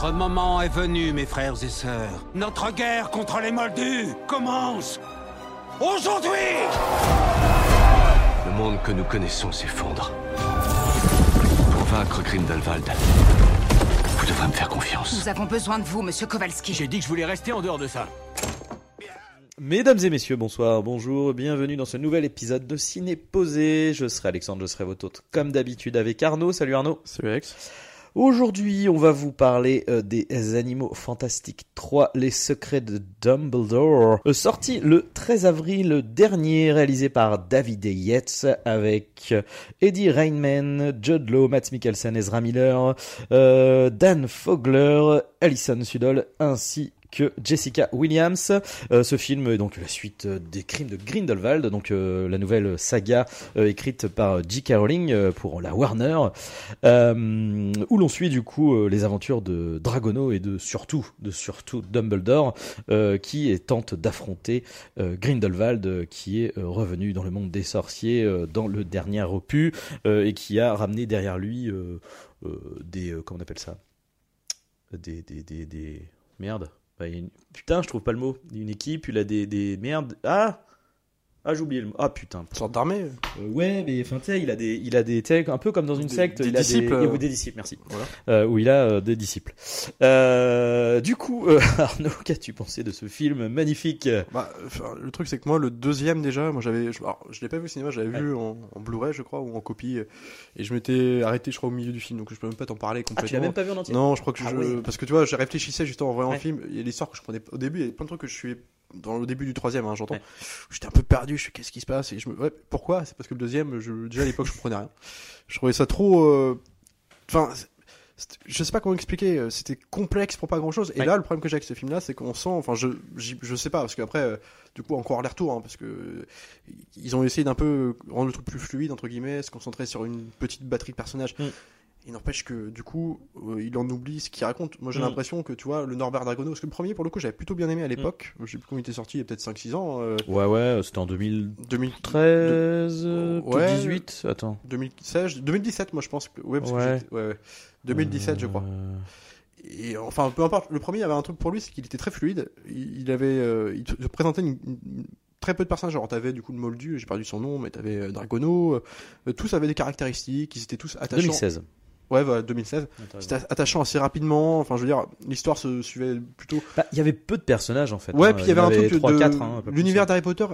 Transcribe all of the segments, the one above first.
Notre moment est venu, mes frères et sœurs. Notre guerre contre les Moldus commence aujourd'hui Le monde que nous connaissons s'effondre. Pour vaincre Grindelwald, vous devrez me faire confiance. Nous avons besoin de vous, monsieur Kowalski. J'ai dit que je voulais rester en dehors de ça. Mesdames et messieurs, bonsoir, bonjour, bienvenue dans ce nouvel épisode de Ciné Posé. Je serai Alexandre, je serai votre hôte comme d'habitude avec Arnaud. Salut Arnaud. Salut Alex. Aujourd'hui, on va vous parler euh, des Animaux Fantastiques 3, Les Secrets de Dumbledore, euh, sorti le 13 avril dernier, réalisé par David Yates avec euh, Eddie Rainman, Judd Law, Matt Mikkelsen, Ezra Miller, Dan Fogler, Alison Sudol, ainsi que Jessica Williams. Euh, ce film est donc la suite des crimes de Grindelwald, donc euh, la nouvelle saga euh, écrite par J.K. Rowling pour la Warner, où l'on suit du coup les aventures de Dragono et de surtout, de surtout Dumbledore, qui tente d'affronter Grindelwald, qui est revenu dans le monde des sorciers dans le dernier opus et qui a ramené derrière lui des comment on appelle ça? Des des des, des... merde bah, une- Putain, je trouve pas le mot. Une équipe, il a des, des merdes. Ah Ah, j'ai oublié le mot. Ah putain. Une sorte d'armée. Euh, ouais, mais enfin, tu sais, il a des, il a des, un peu comme dans une Des- secte, des il a disciples, des, euh. oui, des disciples, merci. Voilà. Euh, où il a euh, des disciples. Euh, du coup, euh, Arnaud, qu'as-tu pensé de ce film magnifique? Bah, le truc c'est que moi le deuxième déjà, moi j'avais, je, alors, je l'ai pas vu au cinéma, j'avais Ouais. vu en, en Blu-ray je crois ou en copie, et je m'étais arrêté je crois au milieu du film, donc je peux même pas t'en parler Ah, complètement. tu l'as même pas vu en entier? Non, je crois que Ah je, parce que tu vois, je réfléchissais justement en voyant Ouais. le film, il y a l'histoire que je prenais au début, il y a plein de trucs que je suis dans le début du troisième, hein, j'entends. Ouais. J'étais un peu perdu, je suis qu'est-ce qui se passe? Et je me, ouais, pourquoi? C'est parce que le deuxième, je, déjà à l'époque je comprenais rien. Je trouvais ça trop, euh, enfin. je sais pas comment expliquer, euh, c'était complexe pour pas grand chose. Et Ouais. là, le problème que j'ai avec ce film-là, c'est qu'on sent, enfin, je, je sais pas, parce qu'après, euh, du coup, encore les retours, hein, parce que ils ont essayé d'un peu rendre le truc plus fluide, entre guillemets, se concentrer sur une petite batterie de personnages. Mm. Il n'empêche que, du coup, euh, il en oublie ce qu'il raconte. Moi, j'ai Mm. l'impression que, tu vois, le Norbert Dragono, parce que le premier, pour le coup, j'avais plutôt bien aimé à l'époque. Je sais plus quand il était sorti, il y a peut-être 5-6 ans. euh, Ouais, ouais, c'était en 2013, 2000, euh, Ouais. peut-être 18, attends. 2016, 2017, moi, je pense que, ouais, parce Ouais. que ouais, ouais. 2017, je crois. Euh, Et enfin, peu importe. Le premier avait un truc pour lui, c'est qu'il était très fluide. Il, avait, euh, il te présentait une, une- très peu de personnages. Genre, t'avais du coup le Moldu, j'ai perdu son nom, mais t'avais euh, Dragono. euh, tous avaient des caractéristiques. Ils étaient tous attachants. 2016. Ouais, voilà, 2016. C'était attachant assez rapidement. Enfin, je veux dire, l'histoire se suivait plutôt. Bah, il y avait peu de personnages en fait. Ouais, hein. puis il y avait un truc 3, de 4, hein, l'univers d'Harry Potter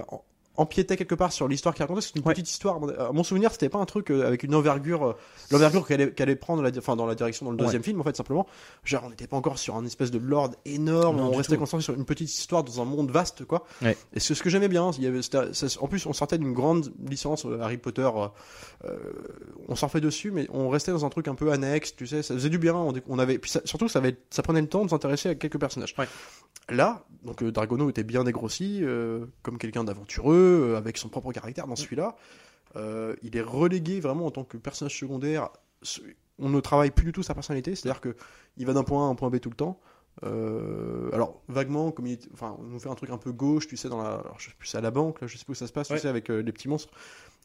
empiétait quelque part sur l'histoire qu'il racontait. C'est une Ouais. petite histoire. À mon souvenir, c'était pas un truc euh, avec une envergure, euh, l'envergure qu'elle allait, prendre, la, enfin dans la direction dans le deuxième film en fait simplement. Genre, on n'était pas encore sur un espèce de lord énorme. Non, on restait concentré sur une petite histoire dans un monde vaste quoi. Ouais. Et c'est ce que j'aimais bien. Il y avait, c'était- ça- en plus, on sortait d'une grande licence euh, Harry Potter. euh, on surfait dessus, mais on restait dans un truc un peu annexe. Tu sais, ça faisait du bien. On, avait, puis ça- surtout, ça, avait, ça prenait le temps de s'intéresser à quelques personnages. Là, donc euh, Dragono était bien dégrossi, euh, comme quelqu'un d'aventureux, euh, avec son propre caractère. Dans celui-là, il est relégué vraiment en tant que personnage secondaire. On ne travaille plus du tout sa personnalité, c'est-à-dire que il va d'un point A à un point B tout le temps. Euh, alors vaguement, comme il, est- enfin, on nous fait un truc un peu gauche, tu sais, dans la, alors, je sais plus, à la banque, là, je sais pas où ça se passe, Ouais. tu sais, avec euh, les petits monstres.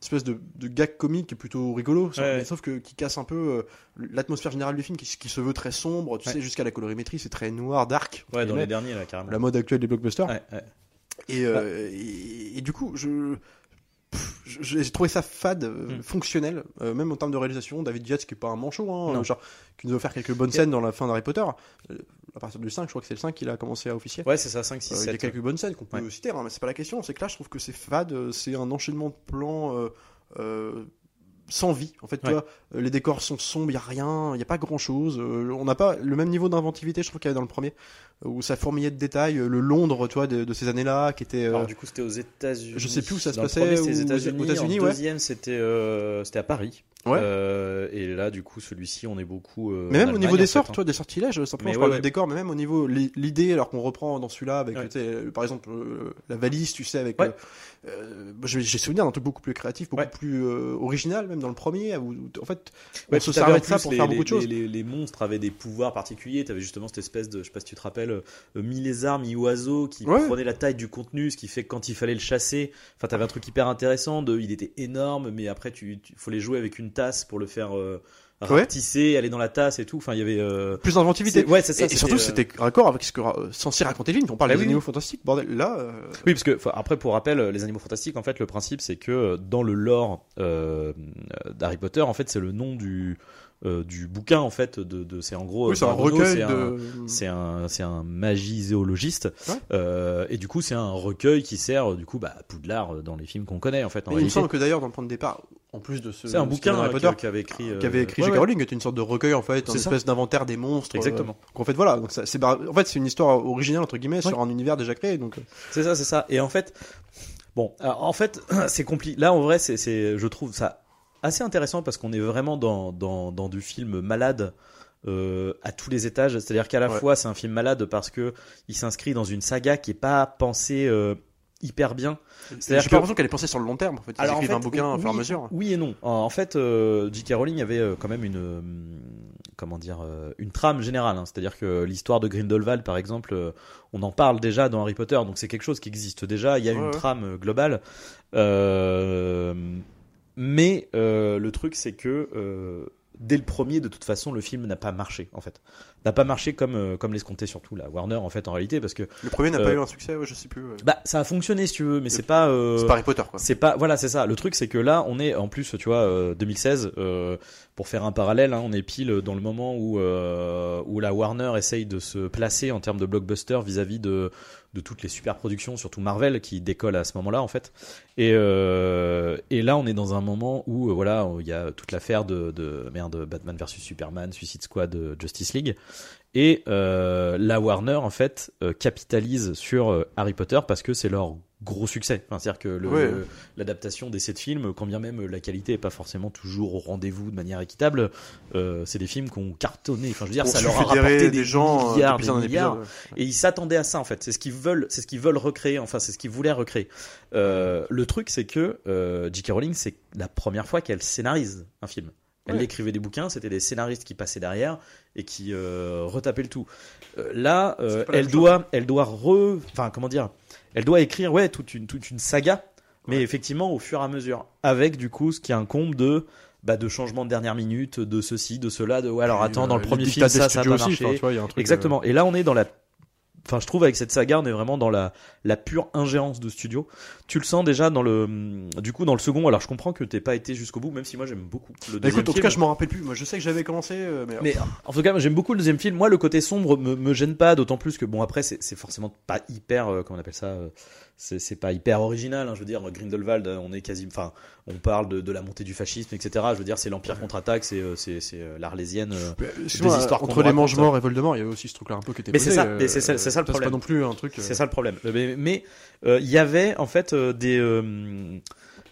Espèce de, de gag comique plutôt rigolo, Ouais. sauf que qui casse un peu euh, l'atmosphère générale du film, qui, qui se veut très sombre, tu Ouais. sais, jusqu'à la colorimétrie, c'est très noir, dark. Ouais, dans les derniers là, carrément. la mode actuelle des blockbusters. Ouais, ouais. Et, euh, et, et du coup, je- j'ai trouvé ça fade, euh, Mm. fonctionnel, euh, même en termes de réalisation. David Yates, qui est pas un manchot, hein, euh, genre, qui nous a offert quelques bonnes scènes dans la fin d'Harry Potter. Euh, à partir du 5, je crois que c'est le 5 qu'il a commencé à officier. Ouais, c'est ça, 5, 6, Euh, il y a 7. quelques bonnes scènes qu'on peut Ouais. citer, hein, mais c'est pas la question. C'est que là, je trouve que c'est fade, c'est un enchaînement de plans sans vie. En fait, Ouais. les décors sont sombres, il y a rien, il y a pas grand chose. on n'a pas le même niveau d'inventivité, je trouve qu'il y avait dans le premier, où ça fourmillait de détails. euh, Le Londres, tu vois, de, de ces années-là, qui était. euh, Alors, du coup, c'était aux États-Unis. Je sais plus où ça se passait, c'était aux États-Unis, en ouais. deuxième, c'était euh, c'était à Paris. Ouais. Euh, et là, du coup, celui-ci, on est beaucoup. Mais même au niveau des sorts, hein. tu vois, des sortilèges, simplement Mais je parle ouais, du ouais. décor, mais même au niveau li- l'idée, alors qu'on reprend dans celui-là avec, tu sais, par exemple, la valise, tu sais, avec. Ouais. j'ai souvenir d'un truc beaucoup plus créatif, beaucoup plus original, même dans le premier, où, en fait, Ouais, on se servait de ça pour les- faire les- beaucoup de choses. Les, les- les monstres avaient des pouvoirs particuliers. T'avais justement cette espèce de, je sais pas si tu te rappelles, euh, mi-lézard, mi-oiseau qui Ouais. prenait la taille du contenu, ce qui fait que quand il fallait le chasser, enfin t'avais un truc hyper intéressant. De, il était énorme, mais après tu, tu faut les jouer avec une tasse pour le faire. euh, rapetisser, aller dans la tasse et tout. Enfin, il y avait. euh, Plus d'inventivité. Ouais, c'est ça. Et, et surtout, euh, c'était raccord avec ce que euh, censé raconter le film. On parle Bah des oui, animaux oui. fantastiques, bordel. Là, euh, Oui, parce que après, pour rappel, les animaux fantastiques, en fait, le principe, c'est que dans le lore d'Harry Potter, en fait, c'est le nom du euh, du bouquin, en fait, de, de c'est en gros. oui, c'est un recueil c'est un- de. C'est un, c'est un magizéologiste, Ouais. euh, et du coup c'est un recueil qui sert du coup bah, à Poudlard dans les films qu'on connaît en fait. En il me semble que d'ailleurs, dans le point de départ, en plus de ce. c'est un bouquin Harry euh, qui- qu'avait écrit, euh, qu'avait écrit J.K. Rowling était une sorte de recueil en fait, une espèce d'inventaire des monstres. Exactement. euh, qu'en fait voilà, donc c'est en fait c'est une histoire originale entre guillemets sur un univers déjà créé donc. C'est ça, c'est ça. Et en fait, bon, alors, en fait, c'est compliqué. Là, en vrai, c'est, c'est, je trouve ça assez intéressant parce qu'on est vraiment dans, dans, dans du film malade. euh, à tous les étages, c'est-à-dire qu'à la Ouais. fois c'est un film malade parce que il s'inscrit dans une saga qui est pas pensée euh, hyper bien. J'ai C'est-à-dire que- l'impression qu'elle est pensée sur le long terme en fait. Ils Alors, en écrivent un fait, bouquin oui, fur et à mesure. Oui et non. En fait, euh, J.K. Rowling avait quand même une euh, comment dire une trame générale. hein. C'est-à-dire que l'histoire de Grindelwald, par exemple, on en parle déjà dans Harry Potter, donc c'est quelque chose qui existe déjà. Il y a Ouais, une ouais. trame globale. Euh, mais euh, le truc, c'est que euh, dès le premier, de toute façon, le film n'a pas marché. En fait, n'a pas marché comme euh, comme l'escomptait surtout la Warner en fait en réalité parce que Le premier n'a pas Euh, eu un succès, ouais, je sais plus. ouais. bah ça a fonctionné si tu veux, mais c'est pas euh, C'est pas Harry Potter quoi. c'est pas voilà c'est ça le truc c'est que là on est en plus tu vois euh, 2016 euh, pour faire un parallèle hein, on est pile dans le moment où euh, où la Warner essaye de se placer en termes de blockbuster vis-à-vis de de toutes les super productions surtout Marvel qui décolle à ce moment-là en fait. Et euh, et là on est dans un moment où euh, il y a toute l'affaire de de merde Batman versus Superman Suicide Squad Justice League. Et la Warner en fait capitalise sur Harry Potter parce que c'est leur gros succès. Enfin, c'est-à-dire que Ouais. l'adaptation des sept films, quand bien même la qualité est pas forcément toujours au rendez-vous de manière équitable, euh, c'est des films qui ont cartonné. Enfin, je veux dire, Pour ça leur a rapporté des des gens euh, milliards, des milliards. épisode, ouais. Et ils s'attendaient à ça en fait. C'est ce qu'ils veulent, c'est ce qu'ils veulent recréer. Enfin, c'est ce qu'ils voulaient recréer. Euh, le truc, c'est que euh, J.K. Rowling, c'est la première fois qu'elle scénarise un film. Elle Ouais. écrivait des bouquins, c'était des scénaristes qui passaient derrière et qui retapaient le tout. Là, elle doit, elle doit re, enfin comment dire, elle doit écrire ouais toute une toute une saga, mais effectivement au fur et à mesure, avec du coup ce qui incombe de bah, de changements de dernière minute, de ceci, de cela, de ouais alors attends dans euh, le premier film ça ça a aussi, marché. enfin, tu vois, il y a un truc, euh, Exactement. Et là, on est dans la. Enfin, je trouve avec cette saga, on est vraiment dans la, la pure ingérence de studio. Tu le sens déjà dans le, du coup, dans le second. Alors, je comprends que t'aies pas été jusqu'au bout, même si moi j'aime beaucoup le Bah, deuxième écoute, en tout cas, je m'en rappelle plus. Moi, je sais que j'avais commencé, euh, mais. Mais en tout cas, j'aime beaucoup le deuxième film. Moi, le côté sombre me, me gêne pas, d'autant plus que bon après, c'est c'est forcément pas hyper, euh, comment on appelle ça, euh, c'est pas hyper original. hein. je veux dire, Grindelwald, euh, on est quasi, enfin, on parle de, de la montée du fascisme, etc. Je veux dire, c'est l'empire contre-attaque, c'est euh, euh, l'Arlésienne. euh, Mais, excuse-moi, histoires entre les raconte. mange-morts et Voldemort, il y avait aussi ce truc-là un peu qui était Mais c'est ça, euh, mais c'est ça- le problème. pas non plus un truc. C'est ça le problème. Mais euh, il y avait en fait des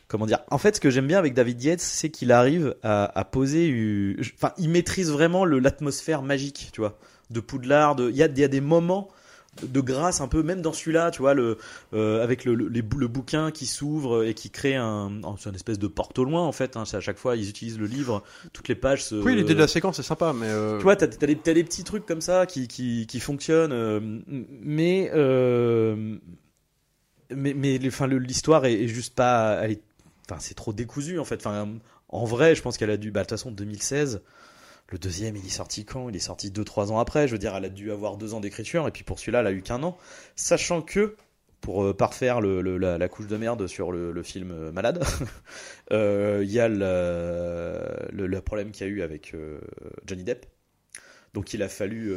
comment dire. En fait, ce que j'aime bien avec David Yates, c'est qu'il arrive à, à poser. Enfin, il maîtrise vraiment l'atmosphère magique, tu vois, de Poudlard. de- Il y a, il y a des moments de- grâce un peu même dans celui-là tu vois le euh, avec le, le, les bou- le bouquin qui s'ouvre et qui crée un une espèce de porte au loin en fait hein, c'est à chaque fois ils utilisent le livre toutes les pages se, Oui, l'idée de la séquence, c'est sympa, mais. euh, tu vois, t'as, t'as, des, petits trucs comme ça qui, qui, qui fonctionnent, euh, mais, mais, mais enfin, le- l'histoire est, est juste pas. Elle est, enfin, c'est trop décousu en fait. Enfin, en vrai, je pense qu'elle a dû. Bah, de toute façon, 2016. Le deuxième, il est sorti quand? Il est sorti 2-3 ans après. Je veux dire, elle a dû avoir deux ans d'écriture, et puis pour celui-là, elle a eu qu'un an. Sachant que, pour euh, parfaire la, couche de merde sur le, film euh, Malade, euh, il y a le, problème qu'il y a eu avec Johnny Depp. Donc il a fallu.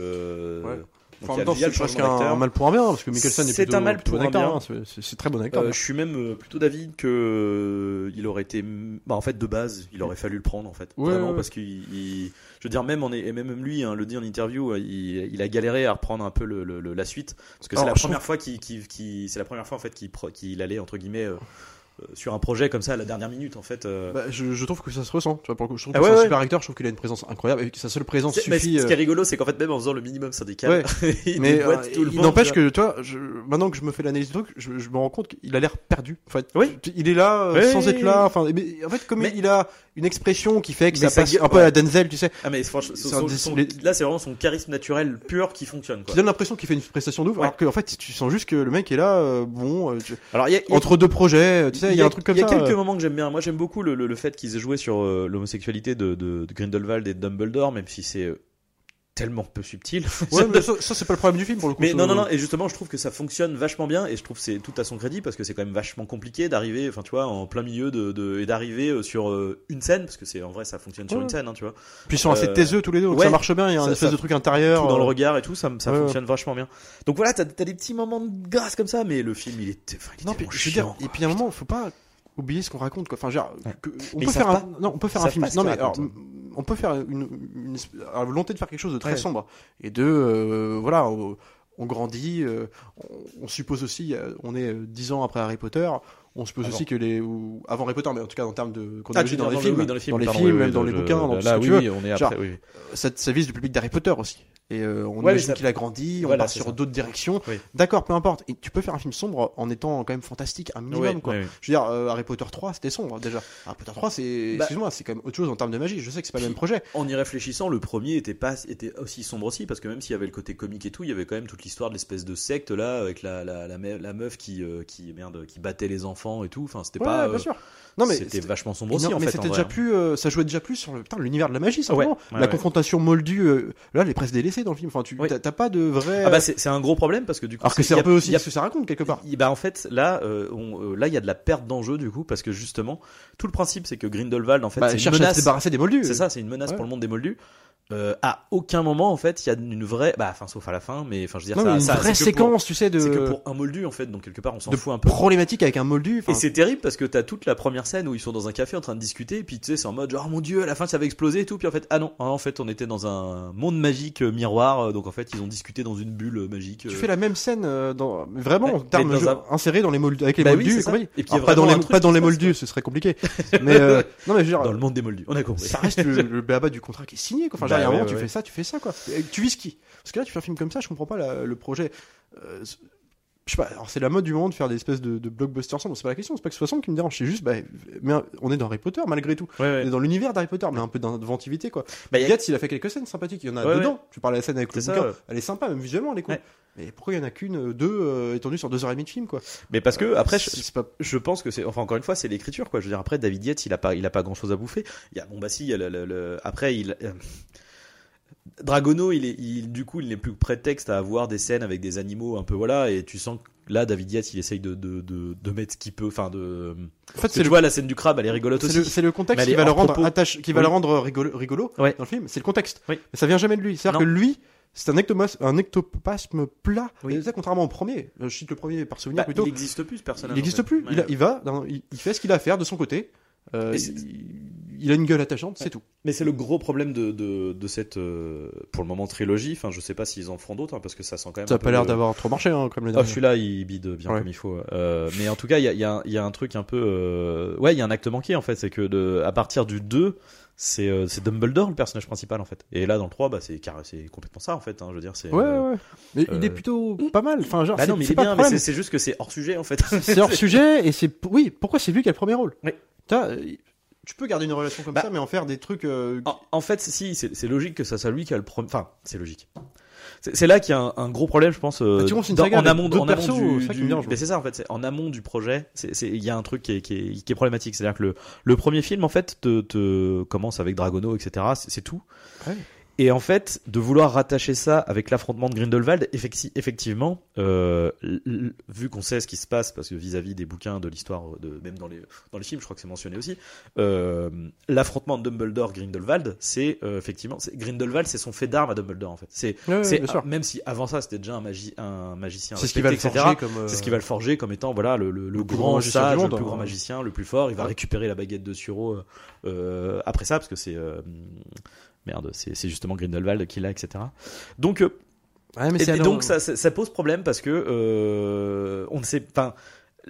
Enfin, en même temps, c'est presque un, mal pour un bien, parce que Mikkelsen est C'est plutôt, un mal pour bon un acteur, bien. hein, c'est- très bon acteur. Euh, je suis même euh, plutôt d'avis que euh, il aurait été, bah, en fait, de base, il aurait fallu le prendre en fait, Ouais, vraiment, ouais, parce qu'il, il- je veux dire, même en, et même lui, hein, le dit en interview, il, il a galéré à reprendre un peu le, le- le- la suite, parce que c'est la première fois qu'il, qu'il- qu'il- c'est la première fois en fait qu'il, qu'il allait entre guillemets euh, sur un projet comme ça à la dernière minute en fait. euh. Bah, je, je trouve que ça se ressent. Tu vois, pour le coup, je trouve Ah que ouais, c'est un ouais. super acteur. Je trouve qu'il a une présence incroyable et que sa seule présence C'est- mais suffit. ce qui est euh, rigolo, c'est qu'en fait, même en faisant le minimum syndical, il mais euh, tout le il monde, n'empêche que, je, maintenant que je me fais l'analyse du truc, je, je me rends compte qu'il a l'air perdu. En fait, Oui. il est là euh, sans être là. Enfin, mais en fait, comme Mais- il a, une expression qui fait que Mais ça ça passe un peu à ouais. Denzel, tu sais, Ah mais franchement, son- son- les- là c'est vraiment son charisme naturel pur qui fonctionne qui quoi. donne l'impression qu'il fait une prestation ouf, Ouais. alors qu'en fait, tu sens juste que le mec est là, euh, bon, euh, tu- Alors il y a, il y a- entre deux projets, tu sais, il y a un truc comme il y a ça. quelques euh, moments que j'aime bien. Moi, j'aime beaucoup le, le, le fait qu'ils aient joué sur euh, l'homosexualité de, de, de Grindelwald et de Dumbledore, même si c'est euh, tellement peu subtil. Ouais, mais ça, ça, c'est pas le problème du film pour le coup. Mais non, non, non, et justement, je trouve que ça fonctionne vachement bien, et je trouve que c'est tout à son crédit, parce que c'est quand même vachement compliqué d'arriver, enfin, tu vois, en plein milieu de, de et d'arriver euh, sur euh, une scène, parce que c'est, en vrai, ça fonctionne sur Ouais. une scène, hein, tu vois. Puis ils sont assez Euh, taiseux tous les deux, donc ouais. ça marche bien, il y a un Ça- espèce ça- de truc intérieur. Tout dans le regard et tout, ça, ça fonctionne vachement bien. Donc voilà, t'as, t'as des petits moments de grâce comme ça, mais le film, il enfin, il Non, vraiment je veux dire, et puis à un moment, faut pas oublier ce qu'on raconte, quoi. Enfin, genre, que- on Mais peut faire un, non, on peut faire un film. Non, mais alors, on peut faire une, volonté de faire quelque chose de très Ouais. sombre et de, euh, voilà, on, on grandit, euh, on, on suppose aussi, euh, on est dix ans après Harry Potter. On suppose Avant. aussi que les ou avant Harry Potter, mais en tout cas en termes de Ah, chronologie veux dans, les dans le- films, oui, dans les films, dans les pardon, films, même oui, dans les bouquins, dans tout là, ce que oui, tu veux. oui, on est Genre, après, oui. ça, ça vise le public d'Harry Potter aussi. Et euh, on Ouais, imagine ça- qu'il a grandi, on part sur d'autres directions. Oui. D'accord, peu importe. Et tu peux faire un film sombre en étant quand même fantastique, un minimum, quoi. Je veux dire, euh, Harry Potter 3, c'était sombre déjà. Harry Potter 3, c'est, Bah- excuse-moi, c'est quand même autre chose en termes de magie. Je sais que c'est pas le même projet. En y réfléchissant, le premier était pas était aussi sombre aussi parce que même s'il y avait le côté comique et tout, il y avait quand même toute l'histoire de l'espèce de secte là avec la la, la, me- la meuf qui euh, qui merde qui battait les enfants et tout. Enfin, c'était Ouais, pas bien sûr. Non, mais c'était vachement sombre non, aussi en mais c'était déjà hein. plus, ça jouait déjà plus sur le, l'univers de la magie, simplement. La confrontation moldue, là, elle est presque dans le film. Enfin, tu, Oui. t'as, pas de vrai. Ah bah c'est c'est un gros problème parce que du coup alors que c'est il y un a- peu aussi a- ce que ça raconte quelque part. bah en fait là euh, on- euh, là il y a de la perte d'enjeu du coup parce que justement tout le principe c'est que Grindelwald en fait Bah, c'est une à se menace débarrasser des moldus. C'est ça, c'est une menace Ouais. pour le monde des moldus. Euh, à aucun moment en fait il y a une vraie bah enfin sauf à la fin mais enfin je veux dire Non, ça, une ça- vraie pour- séquence, tu sais, de, c'est que pour un moldu en fait donc quelque part on s'en de fout un peu problématique avec un moldu. et enfin, c'est terrible parce que t'as toute la première scène où ils sont dans un café en train de discuter et puis tu sais c'est en mode genre oh mon dieu à la fin ça va exploser et tout puis en fait ah non en fait on était dans un monde magique euh, miroir euh, donc en fait ils ont discuté dans une bulle euh, magique Tu fais la même scène euh, dans, vraiment Ouais, en termes mais dans un- les moldus avec les Bah moldus et. Et puis Alors, pas dans les pas dans les moldus, ce serait compliqué. mais non mais dans le monde des moldus on a compris ça reste le, béaba du contrat qui est signé. Enfin, Bah il y a un ouais, moment, ouais, tu fais ça, tu fais ça quoi. Et tu vis qui Parce que là, tu fais un film comme ça, je comprends pas la- le projet. Euh, je sais pas. Alors c'est la mode du moment de faire des espèces de, de blockbusters ensemble. C'est pas la question. C'est pas que ce soit sombre qui me dérange. C'est juste, bah, mais on est dans Harry Potter malgré tout. ouais, ouais. On est dans l'univers d'Harry Potter, mais un peu d'inventivité quoi. Bah, y a- Yates, il a fait quelques scènes sympathiques. Il y en a Ouais, dedans. Tu parles de la scène avec le ça, bouquin. Elle est sympa, même visuellement, elle est cool. Mais pourquoi il y en a qu'une, euh, deux, euh, étendues sur deux heures et demie de film quoi? Mais parce que après je- pas. pense que c'est enfin encore une fois c'est l'écriture quoi je veux dire après David Yates il a pas il a pas grand chose à bouffer il y a bon bah si il y a le, le- le- après il euh, Dragono il est il du coup il n'est plus prétexte à avoir des scènes avec des animaux un peu voilà et tu sens que là David Yates il essaye de de, de, de mettre ce qu'il peut enfin de En fait, c'est tu le vois la scène du crabe elle est rigolote C'est aussi le, c'est le contexte qui va le rendre attache, qui va Oui. le rendre rigolo, rigolo Ouais. dans le film. C'est le contexte. Oui. Mais ça vient jamais de lui. C'est-à-dire que lui, c'est un, un ectoplasme plat. Oui. Et ça, contrairement au premier. Je cite le premier par souvenir Bah, plutôt. il Il n'existe plus ce personnage n'existe en fait. plus. Ouais. Il, a- il va, dans- il, il fait ce qu'il a à faire de son côté. Euh, il, a une gueule attachante, c'est tout. Mais c'est le gros problème de, de, de cette, euh, pour le moment, trilogie. Enfin, je sais pas s'ils en feront d'autres, hein, parce que ça sent quand même. Ça un a pas l'air le- d'avoir trop marché, hein, comme le Ah, dernier. celui-là, il bide bien Ouais. comme il faut. Euh, mais en tout cas, il y a, il y, a, un- il y a un truc un peu. euh, Ouais, il y a un acte manqué en fait. C'est que de, à partir du 2, c'est Dumbledore le personnage principal en fait. Et là, dans le 3, bah, c'est complètement ça en fait. Hein, je veux dire, c'est. Ouais, euh, ouais. Mais il est plutôt pas mal. Enfin, genre, Bah non, c'est- mais il est bien, mais c'est juste que c'est hors sujet en fait. c'est hors sujet et c'est oui pourquoi c'est lui qui a le premier rôle? Oui. Tu peux garder une relation comme Bah, ça mais en faire des trucs euh, En, en fait, si, c'est logique que ça soit lui qui a le premier. Enfin, c'est logique. C'est là qu'il y a un, un gros problème, je pense. euh, Bah, tu dans- en amont, en amont du, du- mais c'est ça en fait. En amont du projet, il y a un truc qui est, qui est, qui est problématique. C'est-à-dire que le, le premier film, en fait, te, te commence avec Dragono, etc. C'est c'est tout. Ouais. Et en fait, de vouloir rattacher ça avec l'affrontement de Grindelwald, effecti- effectivement, euh, vu qu'on sait ce qui se passe, parce que vis-à-vis des bouquins, de l'histoire, même dans les dans les films, je crois que c'est mentionné aussi, euh, l'affrontement de Dumbledore-Grindelwald, c'est euh, effectivement, Grindelwald, c'est son fait d'arme à Dumbledore en fait. C'est ah, même si avant ça c'était déjà un, magi- un magicien c'est ce qui va le forger etc. comme C'est ce qui va le forger comme étant voilà le, le, le le plus grand grand sage, monde, le plus hein. grand magicien, le plus fort. Il va Ouais. récupérer la baguette de Suro après ça parce que c'est euh, merde, c'est justement Grindelwald qui l'a, etc. Donc euh, ouais, mais et, c'est et alors- donc ça, ça, ça pose problème parce que euh, on ne sait pas.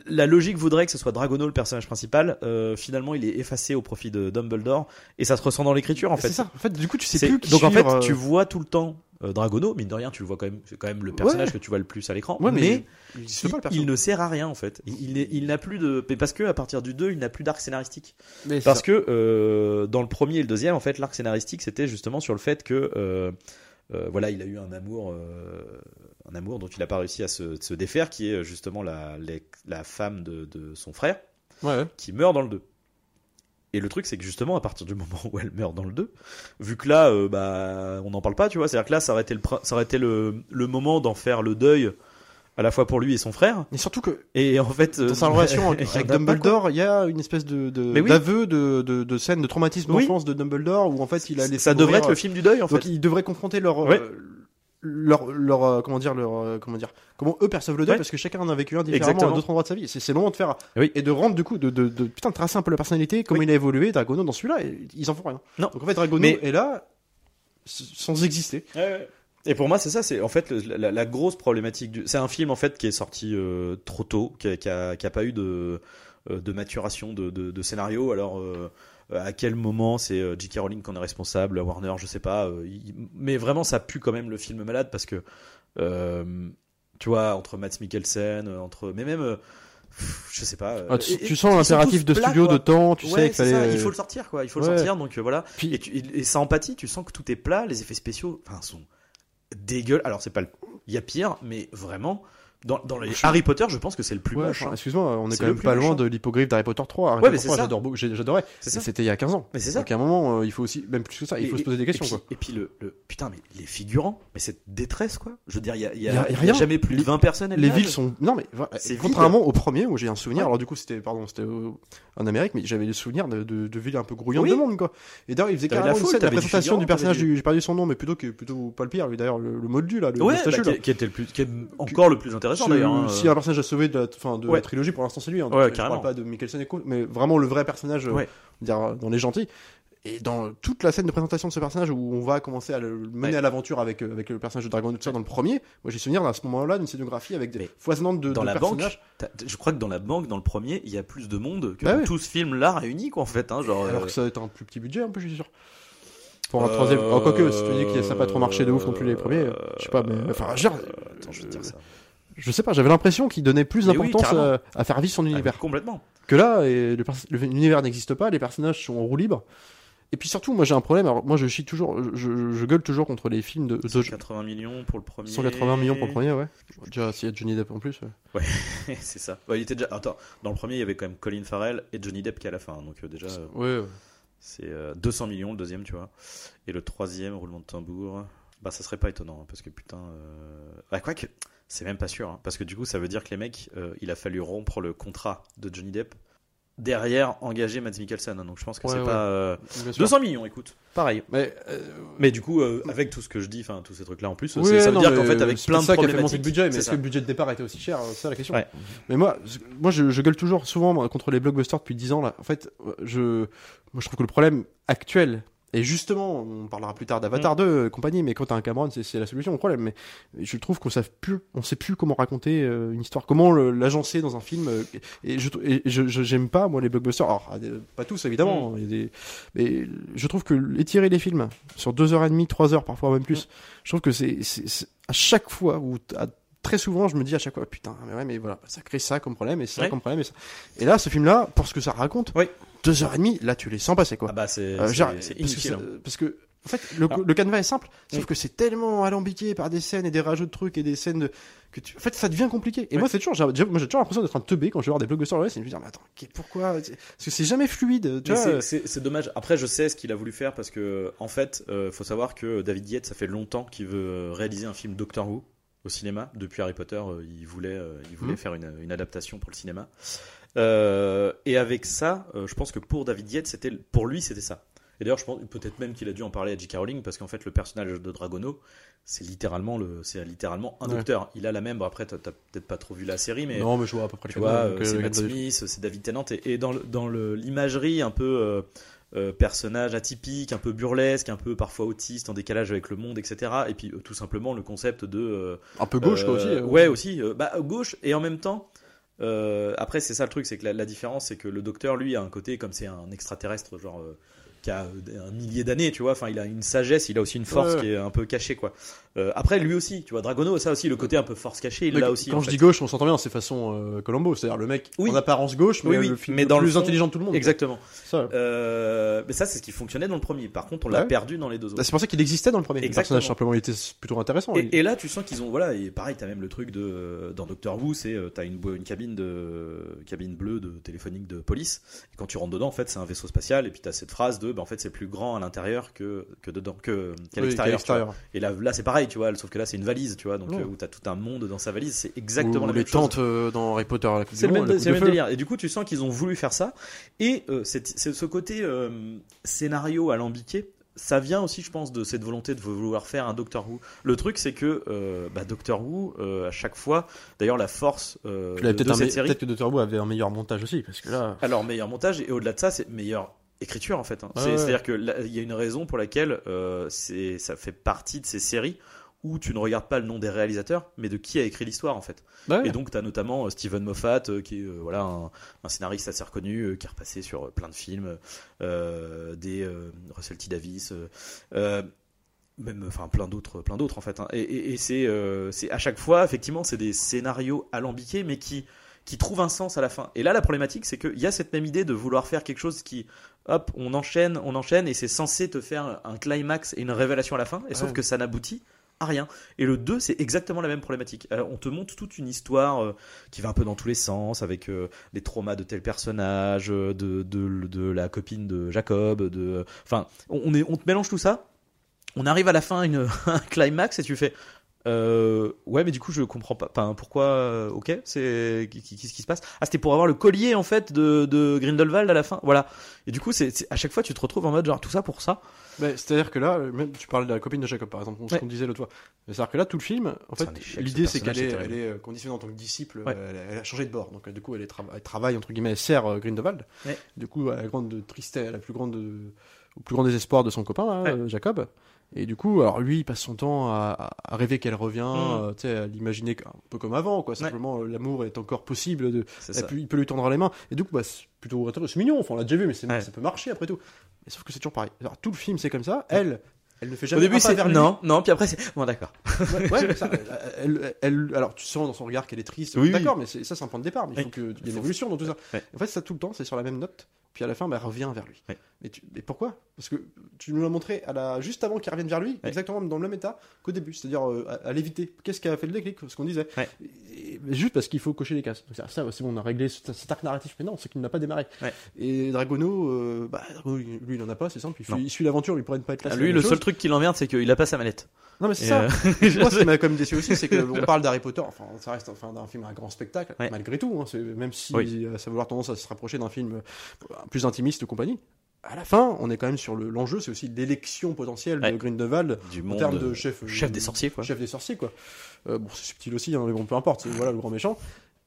La logique voudrait que ce soit Dragono le personnage principal. euh, finalement, il est effacé au profit de Dumbledore et ça se ressent dans l'écriture en fait. c'est ça en fait du coup tu sais plus qui donc en fait, euh, tu vois tout le temps Euh, Dragono, mine de rien, tu le vois quand même, c'est quand même le personnage Ouais. que tu vois le plus à l'écran. Ouais, mais, mais il, pas ne sert à rien en fait. Il, n'a plus de. Parce que à partir du 2, il n'a plus d'arc scénaristique. Mais Parce ça. que euh, dans le premier et le deuxième, en fait, l'arc scénaristique, c'était justement sur le fait que euh, euh, voilà, il a eu un amour, un amour dont il n'a pas réussi à se, se défaire, qui est justement la, la femme de, de son frère, ouais. qui meurt dans le 2. Et le truc, c'est que justement, à partir du moment où elle meurt dans le 2, vu que là, euh, bah, on n'en parle pas, tu vois, c'est-à-dire que là, ça aurait été le, ça aurait été le, le moment d'en faire le deuil, à la fois pour lui et son frère. Mais surtout que Et en fait, euh, dans sa relation il avec. Dumbledore, il y a une espèce de de- Mais oui. d'aveu de, de, de scène de traumatisme Oui. d'enfance de Dumbledore où en fait il a laissé ça devrait être le film du deuil, en fait. Donc ils devraient confronter leur euh, leur leur euh, comment dire leur euh, comment dire comment eux perçoivent le deuil Ouais. parce que chacun en a vécu un différemment Exactement. à d'autres endroits de sa vie. C'est c'est le moment de faire Oui. et de rendre du coup de, de, de putain de tracer un peu la personnalité comment Oui. il a évolué Dragono dans celui-là ils en font rien. Non. Donc en fait Dragono Mais- est là sans exister. Et pour moi, c'est ça, c'est en fait le- la, la grosse problématique du. C'est un film en fait qui est sorti euh, trop tôt, qui a, qui a- qui a pas eu de, de maturation de, de, de scénario. Alors, euh, à quel moment c'est euh, J.K. Rowling qu'on est responsable, Warner, je sais pas. euh, il- mais vraiment, ça pue quand même le film malade parce que, euh, tu vois, entre Matt Mikkelsen, euh, entre. Mais même. euh, je sais pas. euh, Ah, tu, sens l'impératif de studio quoi. de temps, tu Ouais, sais qu'il c'est ça, fallait il faut le sortir quoi, il faut le sortir donc euh, voilà. Puis- Et, tu, et sans empathie, tu sens que tout est plat, les effets spéciaux, enfin, sont dégueulasses. Alors c'est pas, le... il y a pire, mais vraiment dans, dans les Je- Harry Potter, je pense que c'est le plus Ouais, moche. hein. excuse-moi, on est quand même pas loin moche, de l'hippogriffe d'Harry Potter 3. Harry Ouais, Potter mais c'est 3, ça. j'adore beaucoup- j'ai- j'adorais. C'était il y a 15 ans. Mais c'est ça. Donc à un moment, euh, il faut aussi, même plus que ça, il faut Et- se poser des questions. Et puis, quoi. et puis le, le- putain, mais les figurants, mais cette détresse quoi. Je veux dire, il y a, y a- Y a y jamais plus de Les- 20 personnes. à Les villes sont. Non, mais contrairement au premier où j'ai un souvenir. Ouais. Alors, du coup, c'était pardon, c'était en Amérique, mais j'avais le souvenir de, de, de villes un peu grouillantes Oui. de monde, quoi. Et d'ailleurs, il faisait carrément la une scène, la présentation du personnage. J'ai perdu son nom, mais plutôt que plutôt pas le pire, lui d'ailleurs, le, moldu là, le bah, qui, était le plus, qui est encore le plus intéressant D'ailleurs. hein. Si un personnage à sauver de la, de Ouais. la trilogie, pour l'instant, c'est lui. Hein, Ouais, donc, je parle pas de Mikkelsen et co, mais vraiment le vrai personnage, euh, Ouais. dire, dans Les Gentils. Et dans toute la scène de présentation de ce personnage où on va commencer à le mener Ouais. à l'aventure avec, euh, avec le personnage de Dragon ça dans le premier, moi j'ai souvenir à ce moment-là d'une scénographie avec des Mais foisonnantes de, dans de la banque, personnages. t'as- je crois que dans la banque, dans le premier, il y a plus de monde que Bah dans ouais. tout ce film là réuni quoi en fait. Hein, genre, Alors euh, que ça va être un plus petit budget, un peu, je suis sûr. Pour un Euh, troisième. Oh, quoique, si tu dis que ça n'a pas trop marché de ouf non plus les premiers, euh, je sais pas, mais. Enfin, euh, attends, je vais te dire ça. Je sais pas, j'avais l'impression qu'il donnait plus oui, d'importance à, à faire vivre son univers. Ah, complètement. Que là, et l'univers n'existe pas, les personnages sont en roue libre. Et puis surtout, moi j'ai un problème. Alors, moi je chie toujours, je, gueule toujours contre les films de, de 180 millions pour le premier. 180 millions pour le premier, ouais. Déjà, s'il y a Johnny Depp en plus. ouais. c'est ça. Ouais, il était déjà. Attends, dans le premier, il y avait quand même Colin Farrell et Johnny Depp qui est à la fin. Donc euh, déjà, euh, Ouais, ouais. c'est euh, 200 millions le deuxième, tu vois. Et le troisième, roulement de tambour. Bah, ça serait pas étonnant hein, parce que putain. Euh... Bah, quoi que. C'est même pas sûr. hein, parce que du coup, ça veut dire que les mecs, euh, il a fallu rompre le contrat de Johnny Depp. Derrière, engager Mads Mikkelsen. hein, donc je pense que Ouais, c'est ouais. pas. euh, Bien sûr. 200 millions, écoute. Pareil. Mais, euh, Mais du coup, euh, avec tout ce que je dis, enfin tous ces trucs-là en plus, Oui, c'est- ça veut non, dire qu'en fait, avec plein de ça qui a fait problématiques, monter le budget, mais c'est est-ce que le budget de départ était aussi cher C'est ça la question. Ouais. Mais moi, moi je, je gueule toujours souvent moi, contre les blockbusters depuis 10 ans. Là. En fait, je, moi, je trouve que le problème actuel, et justement, on parlera plus tard Mm. d'Avatar 2 euh, compagnie, mais quand t'as un Cameron, c'est la solution au problème. Mais je trouve qu'on sait plus, on sait plus comment raconter euh, une histoire, comment l'agencer dans un film. euh, et je, et je, je- j'aime pas moi les blockbusters. Alors, pas tous évidemment, Mm. il y a des, mais je trouve que étirer les films sur 2h30, 3h, parfois même plus, je trouve que c'est à chaque fois ou très souvent je me dis à chaque fois putain mais ouais mais voilà ça crée ça comme problème et ça Ouais. comme problème et ça et là ce film là pour ce que ça raconte Oui. Deux heures et demie là tu les sens passer quoi Ah bah c'est Euh, c'est- genre, c'est parce, hein. parce que en fait le, Ah. le canevas est simple sauf Oui. que c'est tellement alambiqué par des scènes et des rajouts de trucs et des scènes de, que tu, en fait ça devient compliqué et Ouais. moi c'est toujours j'ai moi j'ai toujours l'impression d'être un teubé quand je vais voir des blockbusters et je me dis mais attends pourquoi? Parce que c'est jamais fluide tu vois c'est- c'est dommage. Après, je sais ce qu'il a voulu faire parce que, en fait, euh, faut savoir que David Yates, ça fait longtemps qu'il veut euh, réaliser un film Doctor Who au cinéma. Depuis Harry Potter, euh, il voulait, euh, il voulait Mhm. faire une, une adaptation pour le cinéma. Euh, et avec ça, euh, je pense que pour David Yates, c'était pour lui, c'était ça. Et d'ailleurs, je pense peut-être même qu'il a dû en parler à J.K. Rowling parce qu'en fait, le personnage de Dragono, c'est littéralement le, c'est littéralement un Ouais. docteur. Il a la même. bon, Après, t'as t'as peut-être pas trop vu la série, mais non mais je vois à peu près tu vois, euh, c'est Matt Smith, c'est David Tennant, et, et dans, le- dans le- l'imagerie un peu euh, personnage atypique, un peu burlesque, un peu parfois autiste, en décalage avec le monde, etc. Et puis euh, tout simplement le concept de euh, un peu gauche quoi aussi ouais aussi, bah gauche et en même temps. Euh, après c'est ça le truc, c'est que la, différence c'est que le docteur lui a un côté comme c'est un extraterrestre genre euh, qui a un millier d'années, tu vois. Enfin, il a une sagesse, il a aussi une force Ouais, qui est un peu cachée, quoi. Euh, après, lui aussi, tu vois, Dragono, ça aussi, le côté un peu force cachée, il l'a aussi. Quand je fait. dis gauche, on s'entend bien, c'est façon euh, Colombo, c'est-à-dire le mec Oui. en apparence gauche, mais Oui, oui, le film mais le dans le plus fond- intelligent de tout le monde. Exactement. Ça. Euh, mais ça, c'est ce qui fonctionnait dans le premier. Par contre, on l'a Ouais. perdu dans les deux autres. Bah, c'est pour ça qu'il existait dans le premier. Le Exactement. personnage simplement, il était plutôt intéressant. Il- Et, et là, tu sens qu'ils ont voilà et pareil, t'as même le truc de dans Doctor Who, c'est euh, t'as une, une cabine de cabine bleue de téléphonique de police. Et quand tu rentres dedans, en fait, c'est un vaisseau spatial. Et puis t'as cette phrase de, bah, en fait, c'est plus grand à l'intérieur que que dedans que qu'à Oui, l'extérieur. Et là, là, c'est pareil, tu vois. Sauf que là, c'est une valise, tu vois. Donc Ouais. euh, où t'as tout un monde dans sa valise. C'est exactement Ou la les même chose. tentes euh, dans Harry Potter. à la Coupe C'est le du même, Monde, la c'est le même délire. Et du coup, tu sens qu'ils ont voulu faire ça. Et euh, c'est ce côté scénario alambiqué. Ça vient aussi, je pense, de cette volonté de vouloir faire un Doctor Who. Le truc, c'est que euh, bah, Doctor Who, euh, à chaque fois, d'ailleurs, la force euh, de, de cette série. peut-être que Doctor Who avait un meilleur montage aussi, parce que là. Alors, meilleur montage, et au-delà de ça, c'est meilleure écriture, en fait. hein. Ouais. C'est-à-dire que là, il y a une raison pour laquelle euh, ça fait partie de ces séries où tu ne regardes pas le nom des réalisateurs, mais de qui a écrit l'histoire, en fait. Ouais. Et donc, tu as notamment euh, Steven Moffat, euh, qui est euh, voilà, un, un scénariste assez reconnu, euh, qui est repassé sur plein de films, des Russell T. Davis, même enfin plein d'autres, plein d'autres en fait. hein. Et, et- et c'est, euh, c'est à chaque fois, effectivement, c'est des scénarios alambiqués, mais qui qui trouvent un sens à la fin. Et là, la problématique, c'est qu'il y a cette même idée de vouloir faire quelque chose qui, hop, on enchaîne, on enchaîne, et c'est censé te faire un climax et une révélation à la fin, et sauf Ouais. que ça n'aboutit à rien. Et le 2, c'est exactement la même problématique. Alors, on te montre toute une histoire euh, qui va un peu dans tous les sens, avec euh, les traumas de tel personnage, euh, de, de, de la copine de Jacob, de... Enfin, on, on est, on te mélange tout ça, on arrive à la fin à une, un climax, et tu fais... Euh, ouais, mais du coup, je comprends pas. Enfin, pourquoi euh, Ok, c'est qu'est-ce qui se passe? Ah, c'était pour avoir le collier en fait de, de Grindelwald à la fin? Voilà. Et du coup, c'est à chaque fois, tu te retrouves en mode genre tout ça pour ça. Mais C'est-à-dire que là, euh, même tu parles de la copine de Jacob par exemple, ce Ouais. qu'on disait l'autre fois. C'est-à-dire que là, tout le film, en fait, l'idée ce c'est qu'elle est, c'est elle est conditionnée en tant que disciple, Ouais. elle, elle a changé de bord. Donc du coup, elle, est tra- elle travaille entre guillemets, elle sert Grindelwald. Ouais. Du coup, à la grande tristesse, la plus grande, au plus grand désespoir de son copain, là, Jacob. Et du coup, alors lui, il passe son temps à, à rêver qu'elle revient, Mm. euh, sais, à l'imaginer un peu comme avant, quoi. Simplement, euh, l'amour est encore possible. De, elle peut- il peut lui tendre les mains. Et du coup, bah, c'est plutôt c'est mignon. Enfin, on l'a déjà vu, mais Ouais. ça peut marcher après tout. Mais sauf que c'est toujours pareil. Alors, tout le film, c'est comme ça. Elle, elle ne fait jamais Au début, c'est non, non, puis après, c'est bon, d'accord. Ouais, ouais, mais ça, elle, elle- alors tu sens dans son regard qu'elle est triste. Oui, D'accord, mais ça c'est un point de départ. Mais il faut qu'il y ait une évolution dans tout ça. En fait, ça tout le temps, c'est sur la même note. Puis à la fin, bah, elle revient vers lui. Ouais. Mais, tu- mais pourquoi? Parce que tu nous l'as montré à la... juste avant qu'il revienne vers lui, Ouais. exactement dans le même état qu'au début, c'est-à-dire euh, à, à l'éviter. Qu'est-ce qui a fait le déclic? Ce qu'on disait. Ouais. Et- mais juste parce qu'il faut cocher les cases. Donc, ça, ça, c'est bon, on a réglé ce- cet arc narratif. Mais non, c'est qu'il n'a pas démarré. Et Dragono, euh, bah, lui, il en a pas, c'est simple. Il, fait- Non. il suit l'aventure, il pourrait ne pas être là. Ah, lui, le seul truc qui l'emmerde, c'est qu'il a pas sa manette. Non, mais c'est ça. euh, Moi, ce qui m'a quand même déçu aussi, c'est qu'on parle d'Harry Potter, enfin, ça reste enfin, d'un film à grand spectacle, malgré tout, hein, même si Oui. ça va avoir tendance à se rapprocher d'un film euh, plus intimiste, compagnie. À la fin, on est quand même sur le- l'enjeu, c'est aussi l'élection potentielle Ouais. de Grindelwald du en termes de chef, euh, chef des sorciers, quoi. Chef des sorciers, quoi. Euh, bon, c'est subtil aussi, hein, mais bon, peu importe, voilà le grand méchant.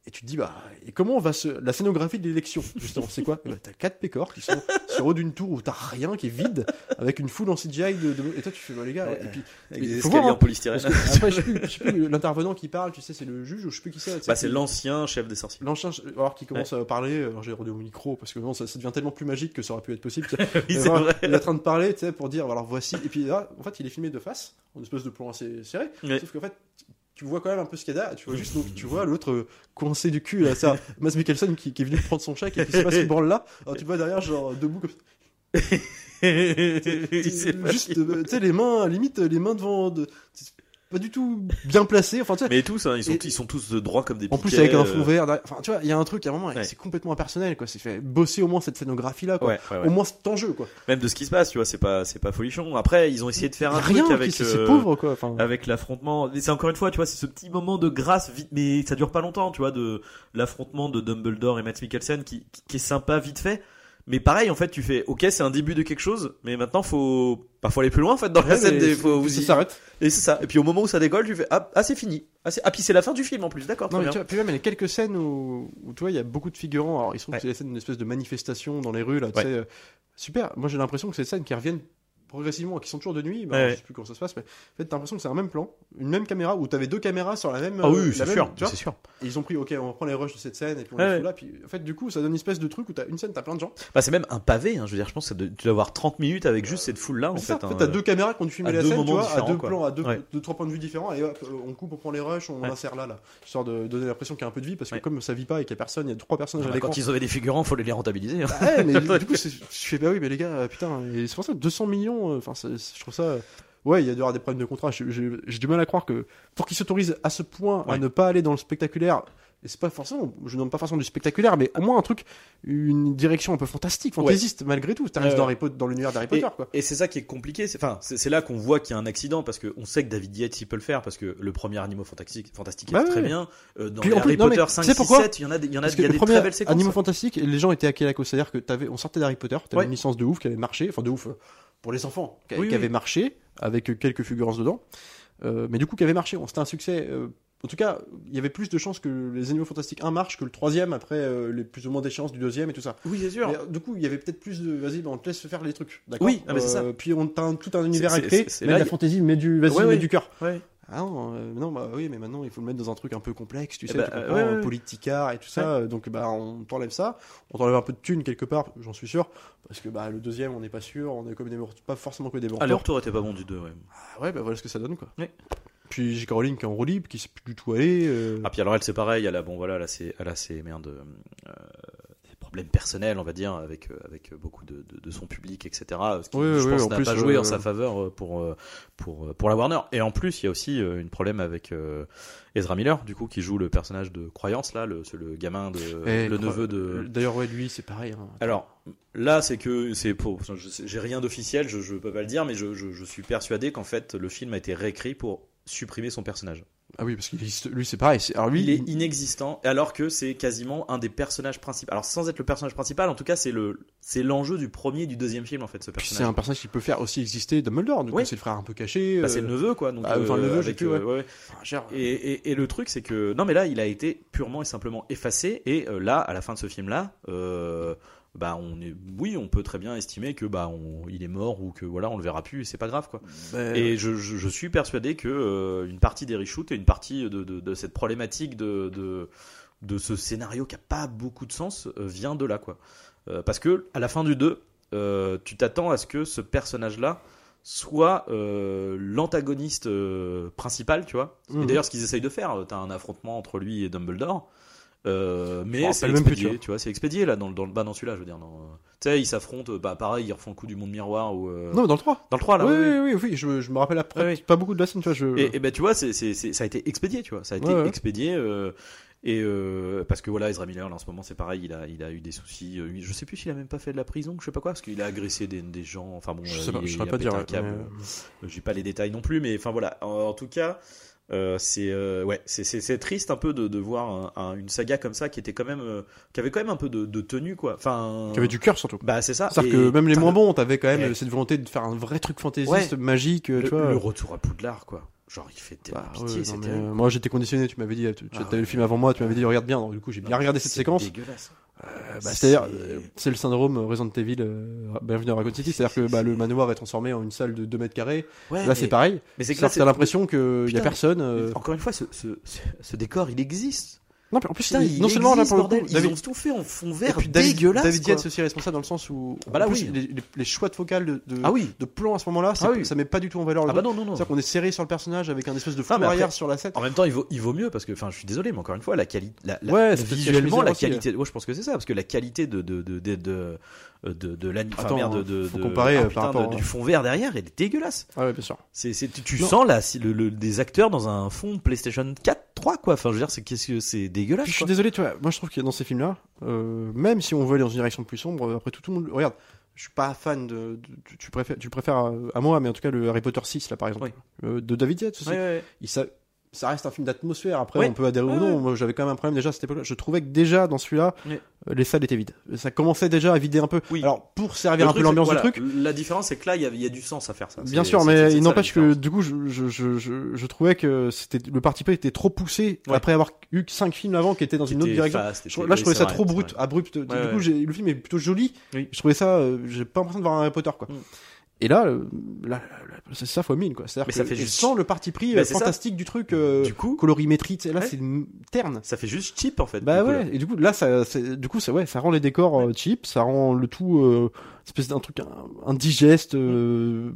Et tu te dis, bah, et comment on va se. La scénographie de l'élection, justement, c'est quoi? Eh ben, T'as quatre pécores qui sont sur haut d'une tour où t'as rien, qui est vide, avec une foule en CGI de. de- Et toi, tu fais, bah, les gars, Ouais. et puis. Avec des escaliers voir, hein, en polystyrène. parce que, après, je sais plus, je sais plus, l'intervenant qui parle, tu sais, c'est le juge ou je sais plus qui c'est. Bah, c'est l'ancien chef des sorciers. L'ancien, alors qui commence à parler, alors j'ai redé au micro parce que vraiment ça, ça devient tellement plus magique que ça aurait pu être possible. Oui, vrai. Il est en train de parler, tu sais, pour dire alors voici. Et puis là, en fait, il est filmé de face, en espèce de plan assez serré. Ouais. Sauf qu'en fait, tu vois quand même un peu ce qu'il y a derrière. Tu vois juste, donc, tu vois l'autre euh, coincé du cul, là, ça, Mads Mikkelsen qui, qui est venu prendre son chèque et qui se passe une branle là. Alors tu vois derrière, genre debout comme ça. Juste, euh, tu sais, les mains, limite, les mains devant. De... Pas du tout bien placées. Enfin, tu sais, Mais tous, hein, ils sont, Et- ils sont tous de droit comme des En plus, avec un euh, fond vert. derrière. Enfin, tu vois, il y a un truc, à un moment, Ouais. c'est complètement impersonnel, quoi. C'est fait bosser au moins cette scénographie-là, quoi. Ouais, ouais, ouais. Au moins cet enjeu, quoi. Même de ce qui se passe, tu vois, c'est pas, c'est pas folichon. Après, ils ont essayé de faire un rien, truc avec, euh, pauvre, quoi. Enfin, avec l'affrontement. Mais c'est encore une fois, tu vois, c'est ce petit moment de grâce vite, mais ça dure pas longtemps, tu vois, de l'affrontement de Dumbledore et Matt Mikkelsen qui, qui, qui est sympa vite fait. Mais pareil, en fait, tu fais, ok, c'est un début de quelque chose, mais maintenant faut, bah, faut aller plus loin, en fait, dans la scène des, faut vous y- s'arrête. Et c'est ça. Et puis au moment où ça décolle, tu fais, ah, ah, c'est fini. Ah, ah, puis c'est la fin du film en plus, d'accord, Non, mais bien. tu vois, puis même, il y a quelques scènes où, où tu vois, il y a beaucoup de figurants. Alors, il se trouve Ouais. que c'est les scènes d'une espèce de manifestation dans les rues, là, tu Ouais. sais. euh, Super. Moi, j'ai l'impression que c'est des scènes qui reviennent progressivement, qui sont toujours de nuit. Bah, Ouais. Je sais plus comment ça se passe, mais en fait, t'as l'impression que c'est un même plan, une même caméra où t'avais deux caméras sur la même. Ah euh, oui, la c'est sûr, c'est sûr. Et ils ont pris, ok, on reprend les rushs de cette scène et puis on Ouais, les là. Puis en fait, du coup, ça donne une espèce de truc où t'as une scène, t'as plein de gens. Bah, c'est même un pavé, hein, je veux dire, je pense que tu dois avoir 30 minutes avec juste cette foule-là, en fait. en fait, hein, t'as deux caméras qui ont dû filmer la scène, tu vois, à deux quoi. plans, à deux, Ouais. deux, trois points de vue différents, et hop, euh, on coupe, on prend les rushs, on insère là, là, histoire de donner l'impression qu'il y a un peu de vie, parce que comme ça vit pas et qu'il y a personne, il y a trois personnages à bah, quand ils avaient des figurants, faut les rentabiliser. hein. Bah ouais, mais du coup, je fais bah oui, mais les gars, euh, putain, c'est pour ça que 200 millions, euh, enfin, je trouve ça. Ouais, il y a dû avoir des problèmes de contrat. J'ai du mal à croire que pour qu'ils s'autorisent à ce point à ne pas aller dans le spectaculaire, c'est pas forcément, je demande pas forcément du spectaculaire, mais au moins un truc, une direction un peu fantastique, fantaisiste malgré tout. Ça reste Ouais, dans, dans l'univers d'Harry Et, Potter, quoi. et c'est ça qui est compliqué. C'est, enfin, c'est, là qu'on voit qu'il y a un accident parce qu'on sait que David Yates il peut le faire parce que le premier Animaux Fantastiques fantastique est Bah très ouais. bien. Euh, dans Puis les plus- Harry non, mais Potter tu 5, sais 6, pourquoi 7, il y en a, il y en a, y a des très belles séquences. Animaux Fantastiques, les gens étaient à cause. C'est-à-dire que t'avais, on sortait d'Harry Potter, t'avais Ouais. une licence de ouf qui avait marché, enfin de ouf euh, pour les enfants, qui, Oui, qui oui. avait marché, avec euh, quelques fulgurances dedans, Euh, mais du coup qui avait marché. C'était un succès. euh, en tout cas, il y avait plus de chances que les Animaux Fantastiques 1 marche que le troisième après euh, les plus ou moins d'échéances du deuxième et tout ça. Oui, c'est sûr. Mais, euh, du coup, il y avait peut-être plus de. Vas-y, bah, on te laisse faire les trucs. D'accord Oui, ah, mais c'est ça. Euh, Puis on t'a un- tout un univers à créer. là, la fantaisie, mais du. Vas-y, Ouais, du cœur. Ouais. Ah non, euh, non, bah oui, mais maintenant il faut le mettre dans un truc un peu complexe, tu Eh sais, bah, tu comprends, ouais, ouais, un ouais. politicard et tout ça. Donc bah on t'enlève ça, on t'enlève un peu de thunes quelque part, j'en suis sûr, parce que bah le deuxième on n'est pas sûr, on est comme des morts- pas forcément que des bons Ah, le retour était pas bon du 2, ouais. Ah ouais, bah voilà ce que ça donne quoi. Puis J.K. Rowling qui est en roue libre, qui sait plus du tout aller. euh, Ah, puis alors elle, c'est pareil, elle a, bon, voilà, là, c'est, elle a ses, merde, euh, des problèmes personnels, on va dire, avec, euh, avec beaucoup de, de, de son public, etc. Ce qui, Oui, je oui, pense, en n'a pas joué euh, en sa faveur pour, pour, pour la Warner. Et en plus, il y a aussi une problème avec euh, Ezra Miller, du coup, qui joue le personnage de Croyance, là, le, le gamin de, et le neveu de, D'ailleurs ouais, lui c'est pareil. hein. Alors là, c'est que c'est pour. J'ai rien d'officiel, je, je peux pas le dire, mais je, je, je suis persuadé qu'en fait le film a été réécrit pour supprimer son personnage. Ah oui, parce qu'il existe- lui c'est pareil. Alors lui, Il est inexistant, alors que c'est quasiment un des personnages principaux. Alors sans être le personnage principal, en tout cas, c'est le c'est l'enjeu du premier et du deuxième film en fait ce puis c'est personnage. un personnage qui peut faire aussi exister Dumbledore. Du Oui. c'est le frère un peu caché. Bah, c'est le euh, neveu quoi. Donc, ah, enfin, le euh, neveu, j'ai avec, plus, ouais. euh, ouais. enfin, genre, Et, et, et le truc, c'est que non, mais là, il a été purement et simplement effacé. Et euh, là, à la fin de ce film-là, euh, bah, on est, oui, on peut très bien estimer que bah, on, il est mort ou que voilà, on le verra plus. Et c'est pas grave, quoi. bah, Et je, je, je suis persuadé que euh, une partie des reshoots et une partie de, de, de cette problématique de, de, de ce scénario qui a pas beaucoup de sens euh, vient de là, quoi. Euh, parce que à la fin du 2, euh, tu t'attends à ce que ce personnage-là soit euh, l'antagoniste euh, principal, tu vois. Et Mhm. d'ailleurs, ce qu'ils essayent de faire, t'as un affrontement entre lui et Dumbledore. Euh, mais c'est même expédié, tu vois. c'est expédié là dans, le- dans, le- bah, dans celui-là, je veux dire. dans- Tu sais, ils s'affrontent, bah pareil, ils refont le coup du monde miroir ou euh, Non, dans le 3. dans le 3 là. oui, oui, oui. oui, oui, je, je me rappelle après, pas beaucoup de la scène, tu vois. Je... Et, et ben tu vois, c'est, ça a été expédié, tu vois. Ça a été Ouais, expédié. euh, et euh, parce que voilà, Ezra Miller, là, en ce moment, c'est pareil, il a, il a eu des soucis. euh, je sais plus s'il a même pas fait de la prison, je sais pas quoi, parce qu'il a agressé des, des gens. Enfin bon, je euh, sais pas, il, je il saurais a pas dire. mais- Euh, J'ai pas les détails non plus, mais enfin voilà. En, en tout cas, euh, c'est euh, ouais, c'est, triste un peu de, de voir un- un- une saga comme ça qui était quand même, euh, qui avait quand même un peu de, de tenue, quoi. Enfin, Qui avait du cœur surtout. Bah c'est ça. C'est-à-dire Et que même les moins bons, t'avais quand même Ouais. cette volonté de faire un vrai truc fantaisiste, Ouais. magique, le, tu vois. le retour à Poudlard, quoi. Genre, il fait tellement Bah, pitié, ouais, non, mais, moi j'étais conditionné, tu m'avais dit, tu Ah, avais le film avant moi, tu m'avais dit regarde bien, donc du coup j'ai bien regardé cette séquence. dégueulasse. Euh, bah, C'est- c'est-à-dire, euh, c'est le syndrome Resident Evil, euh, bienvenue à Raccoon City, c'est-à-dire que bah, le manoir est transformé en une salle de 2 mètres carrés. Ouais, Là c'est pareil, Mais c'est que t'as l'impression qu'il y Putain, a personne. euh, Encore une fois, ce, ce, ce décor, il existe. Non, mais en plus, Putain, il- il non seulement là pour le coup, bordel. Ils David, ont tout fait en fond et vert puis David, dégueulasse. David. Yates aussi responsable dans le sens où Bah là, plus, oui. les, choix de focale de, de, Ah oui. de plan à ce moment-là, Ah oui. ça met pas du tout en valeur le Ah bah non, non, non. C'est-à-dire qu'on est serré sur le personnage avec un espèce de Ah, après- arrière sur la scène. En même temps, il vaut, il vaut mieux parce que, enfin, je suis désolé, mais encore une fois, la qualité, la, la- Ouais, c'est peut-être visuellement, la qualité, ouais, je pense que c'est ça, parce que la qualité de, de, de, de, de, de, de Attends, merde, de, faut de- comparer, ah, euh, putain, par rapport de- du fond vert derrière, elle est dégueulasse. Ah ouais, bien sûr. C'est, c'est, tu, Non. sens là, si le, le- des acteurs dans un fond PlayStation 4, 3, quoi. Enfin, je veux dire, c'est, qu'est-ce que c'est dégueulasse, Puis je suis désolé, tu vois, moi je trouve que dans ces films-là, euh, même si on veut aller dans une direction plus sombre, euh, après tout, tout le monde. Regarde, je suis pas fan de. de- tu, préfères, tu préfères à, à moi, mais en tout cas le Harry Potter 6, là par exemple, Oui. euh, de David Yates aussi. Ouais, ouais, Il, ça, reste un film d'atmosphère. Après, Ouais. on peut adhérer ou non. ouais. Moi, j'avais quand même un problème déjà à cette. Je trouvais que déjà dans celui-là, Ouais. euh, les salles étaient vides. Ça commençait déjà à vider un peu. Oui. Alors, pour servir Le un peu l'ambiance du truc. La différence, c'est que là, il y a, il y a du sens à faire ça. Bien sûr, mais il n'empêche que du coup, je, je, je, je, je trouvais que c'était le parti pris était trop poussé après avoir eu cinq films avant qui étaient dans Qui une autre direction. fast, là, je trouvais ça vrai, trop brut, abrupt. Du coup, le film est plutôt joli. Je trouvais ça, euh, j'ai pas l'impression de voir un Harry Potter, quoi. Et là, euh, là, là, là, c'est ça fois mille quoi. C'est-à-dire Mais que- ça fait et juste- sans le parti pris Bah, euh, ça. fantastique du truc, euh, Du coup- colorimétrie. Là, Ouais. c'est terne. Ça fait juste cheap en fait. Bah du ouais. Et du coup, là, ça, du coup, ça, ouais, ça rend les décors euh, cheap, ça rend le tout euh, espèce d'un truc indigeste. euh,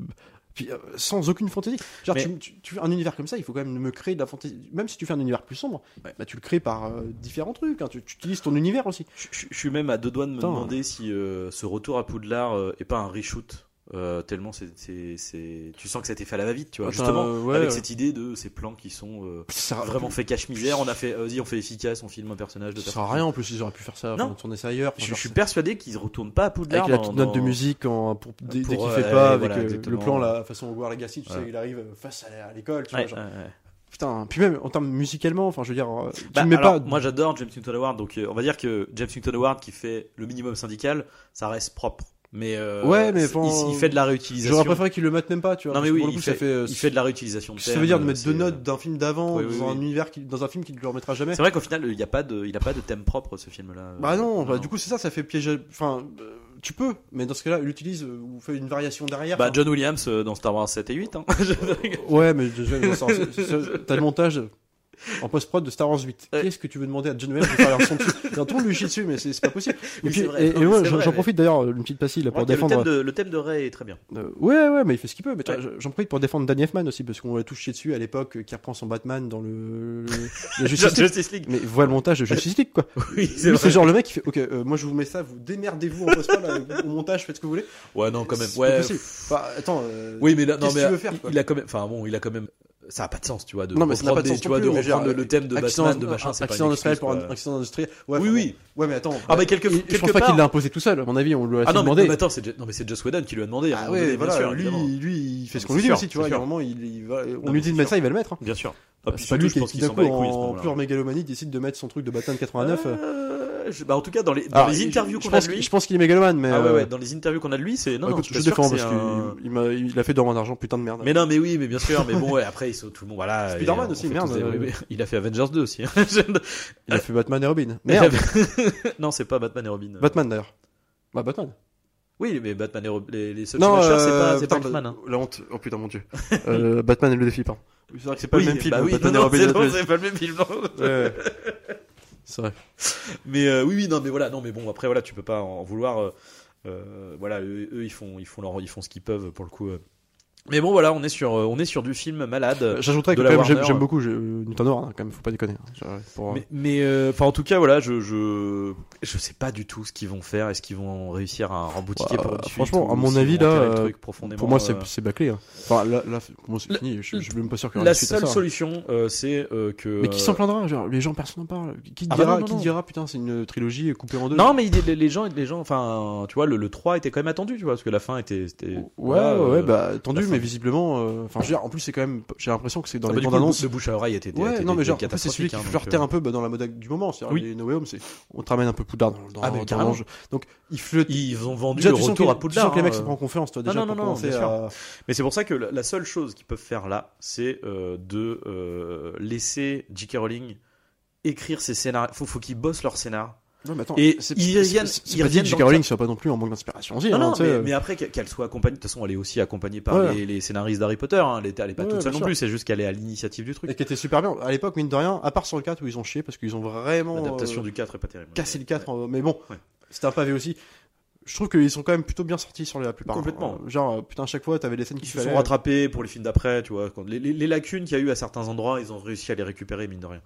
puis, euh, sans aucune fantaisie. Genre, Mais- tu, tu, un univers comme ça, il faut quand même me créer de la fantaisie. Même si tu fais un univers plus sombre, Ouais. bah, tu le crées par euh, différents trucs. hein. Tu, tu utilises ton univers aussi. Je, je- je suis même à deux doigts de me demander si euh, ce retour à Poudlard euh, est pas un reshoot. Euh, tellement c'est, tu sens que ça a été fait à la va-vite, tu vois. Justement, euh, ouais, avec ouais. cette idée de ces plans qui sont euh, Ça, vraiment fait cache-misère. On a fait, vas-y, on fait efficace, on filme un personnage de Ça sert à rien en plus, ils auraient pu faire ça, Non. tourner ça ailleurs. Je, suis persuadé qu'ils retournent pas à Poudlard. avec la dans- petite note de dans- musique en, pour, dès, dès qu'il fait pas, avec voilà, le plan, la façon War Legacy, tu sais, il arrive face à, l'école, tu vois. genre. Putain, puis même en termes musicalement, enfin, je veux dire, tu Bah, mets alors, pas. Moi j'adore James Newton Howard, donc on va dire que James Newton Howard qui fait le minimum syndical, ça reste propre. Mais, euh, Ouais, mais bon, il, il fait de la réutilisation. J'aurais préféré qu'ils le mettent même pas, tu vois. Non mais oui, pour le il coup, fait, ça fait. euh, il fait de la réutilisation de Ça veut dire de mettre deux c'est- notes d'un film d'avant Oui, oui, dans un univers qui, dans un film qui ne le remettra jamais. C'est vrai qu'au final, il n'y a pas de, il a pas de thème propre ce film-là. Bah non, bah, du coup c'est ça, ça fait piéger. Enfin, euh, tu peux, mais dans ce cas-là, il utilise euh, ou fait une variation derrière. Bah. John Williams euh, dans Star Wars 7 et 8. Hein. Ouais, mais t'as le montage en post-prod de Star Wars 8. Ouais. Qu'est-ce que tu veux demander à John Williams de faire son dessus? Y a un ton lui chier dessus, mais c'est pas possible. Et puis, vrai. et, et c'est j'en profite d'ailleurs, une petite pastille là, pour le, défendre. thème de, le thème de Ray est très bien. Euh, ouais, ouais, mais il fait ce qu'il peut. Mais Ouais. j'en profite pour défendre Danny Elfman aussi, parce qu'on l'a tout chié dessus à l'époque, euh, qui reprend son Batman dans le, Justice League. Justice League. Mais vois le montage de Justice League, quoi. Oui, c'est genre le mec qui fait, ok, euh, moi je vous mets ça, vous démerdez-vous en post-prod, au montage, faites ce que vous voulez. Ouais, non, quand même. Ouais. possible. Enfin, attends. euh, Oui, mais là, non, mais il a quand même, enfin bon, il a quand même, ça a pas de sens, tu vois, de Non, mais ça n'a reprendre pas de sens tu vois, de reprendre le thème de Batman, de machin, c'est pas accident industriel pour un accident industriel. Ouais, Oui, oui. Ouais, mais attends. Ah, mais quelque, je pense pas part. qu'il l'a imposé tout seul. À mon avis, on lui a Ah non, mais, demandé. non, mais attends, c'est, non, mais c'est Joss Whedon qui lui a demandé. Ah ouais, voilà, sûr, lui, évidemment. lui, il fait ce qu'on lui dit aussi, tu vois. moment, il, va- on lui dit de mettre ça, il va le mettre. Bien sûr. Ah, puis C'est pas lui je qui, d'un s'en coup, en pure mégalomanie, décide de mettre son truc de Batman 89. Euh. Euh, je- bah, en tout cas, dans les, dans les interviews qu'on a de lui. Je pense qu'il est mégalomane, mais. Ah ouais, euh, ouais, dans les interviews qu'on a de lui, c'est, non, bah, je défends parce un- qu'il il m'a- il a fait dormir d'argent, putain de merde. Mais non, mais oui, mais bien sûr, mais bon, ouais, après, ils sont tout le monde, voilà. Spider-Man euh, aussi, merde, des- euh. Il a fait Avengers 2 aussi. hein. Il a fait Batman et Robin. Merde. non, c'est pas Batman et Robin. Batman d'ailleurs. Bah, Batman. Oui, mais Batman et Robin, les, les seuls Non, c'est euh, pas, putain, Batman. Hein. La honte. Oh putain, mon dieu. Euh, Batman et le défi, pardon. Oui, C'est vrai que c'est pas oui, le même film. bah oui, Batman et Robin. c'est, Batman. non, c'est pas le même film. C'est vrai. Mais euh, oui, oui, non, mais voilà, non, mais bon, après, voilà, tu peux pas en vouloir. euh, euh, voilà, eux, eux, ils font, ils font leur, ils font ce qu'ils peuvent pour le coup. Euh. Mais bon, voilà, on est sur, euh, on est sur du film malade. J'ajouterais que quand même, j'aime j'aime beaucoup Newton Howard, hein, quand même, faut pas déconner. hein. Pour, Mais, mais euh, enfin, en tout cas, voilà, je, je, je sais pas du tout ce qu'ils vont faire. Est-ce qu'ils vont réussir à remboutiquer Bah, pour franchement, à mon avis, là, le euh, truc profondément, pour moi, c'est euh, bâclé. hein. Enfin, là, là moi, c'est La- fini. Je, suis même pas sûr qu'il y aura La seule solution, euh, c'est euh, que. Mais qui s'en plaindra genre, Les gens, personne n'en parle. Qui Ah bah dira, non, non, qui non. dira putain, c'est une trilogie coupée en deux? Non, mais les, gens, les gens, enfin, tu vois, le, le 3 était quand même attendu, tu vois, parce que la fin était. Ouais, ouais, euh, bah, attendu, fin. Mais visiblement. euh, Enfin, je veux dire, en plus, c'est quand même. J'ai l'impression que c'est dans ah bah, les du bandes annonces. le bouche à oreille était. Ouais, non, mais genre, c'est celui qui hein, flirtait euh, un peu bah, dans la mode du moment. C'est-à-dire, Oui. les No Way Home, c'est. On te ramène un peu Poudlard dans, Ah. Donc, il flotte. Ils ont vendu Déjà, le retour que- à Poudlard. sens que les mecs hein, se prennent en confiance, toi, déjà, non, pour non, non. Mais c'est pour ça que la, seule chose qu'ils peuvent faire là, c'est euh, de euh, laisser J.K. Rowling écrire ses scénarios. Faut, faut qu'ils bossent leur scénar. Non, mais attends, Et ils reviennent- ils J.K. Rowling soit pas non plus en manque d'inspiration aussi. Non, hein, non, tu mais, après qu'elle soit accompagnée. De toute façon, elle est aussi accompagnée par Ouais. les, les scénaristes d'Harry Potter. Hein. Elle est, elle est pas Ouais, toute seule non sûr. plus. C'est juste qu'elle est à l'initiative du truc. Et qui était super bien. À l'époque, mine de rien, à part sur le 4 où ils ont chié parce qu'ils ont vraiment. L'adaptation euh, du 4 est pas terrible. cassé le 4, euh, mais bon, c'était un pavé aussi. Je trouve qu'ils sont quand même plutôt bien sortis sur la plupart. Complètement. Euh, Genre, euh, putain, à chaque fois, t'avais des scènes qui se sont fallait. rattrapés pour les films d'après, tu vois. les, les- les lacunes qu'il y a eu à certains endroits, ils ont réussi à les récupérer, mine de rien.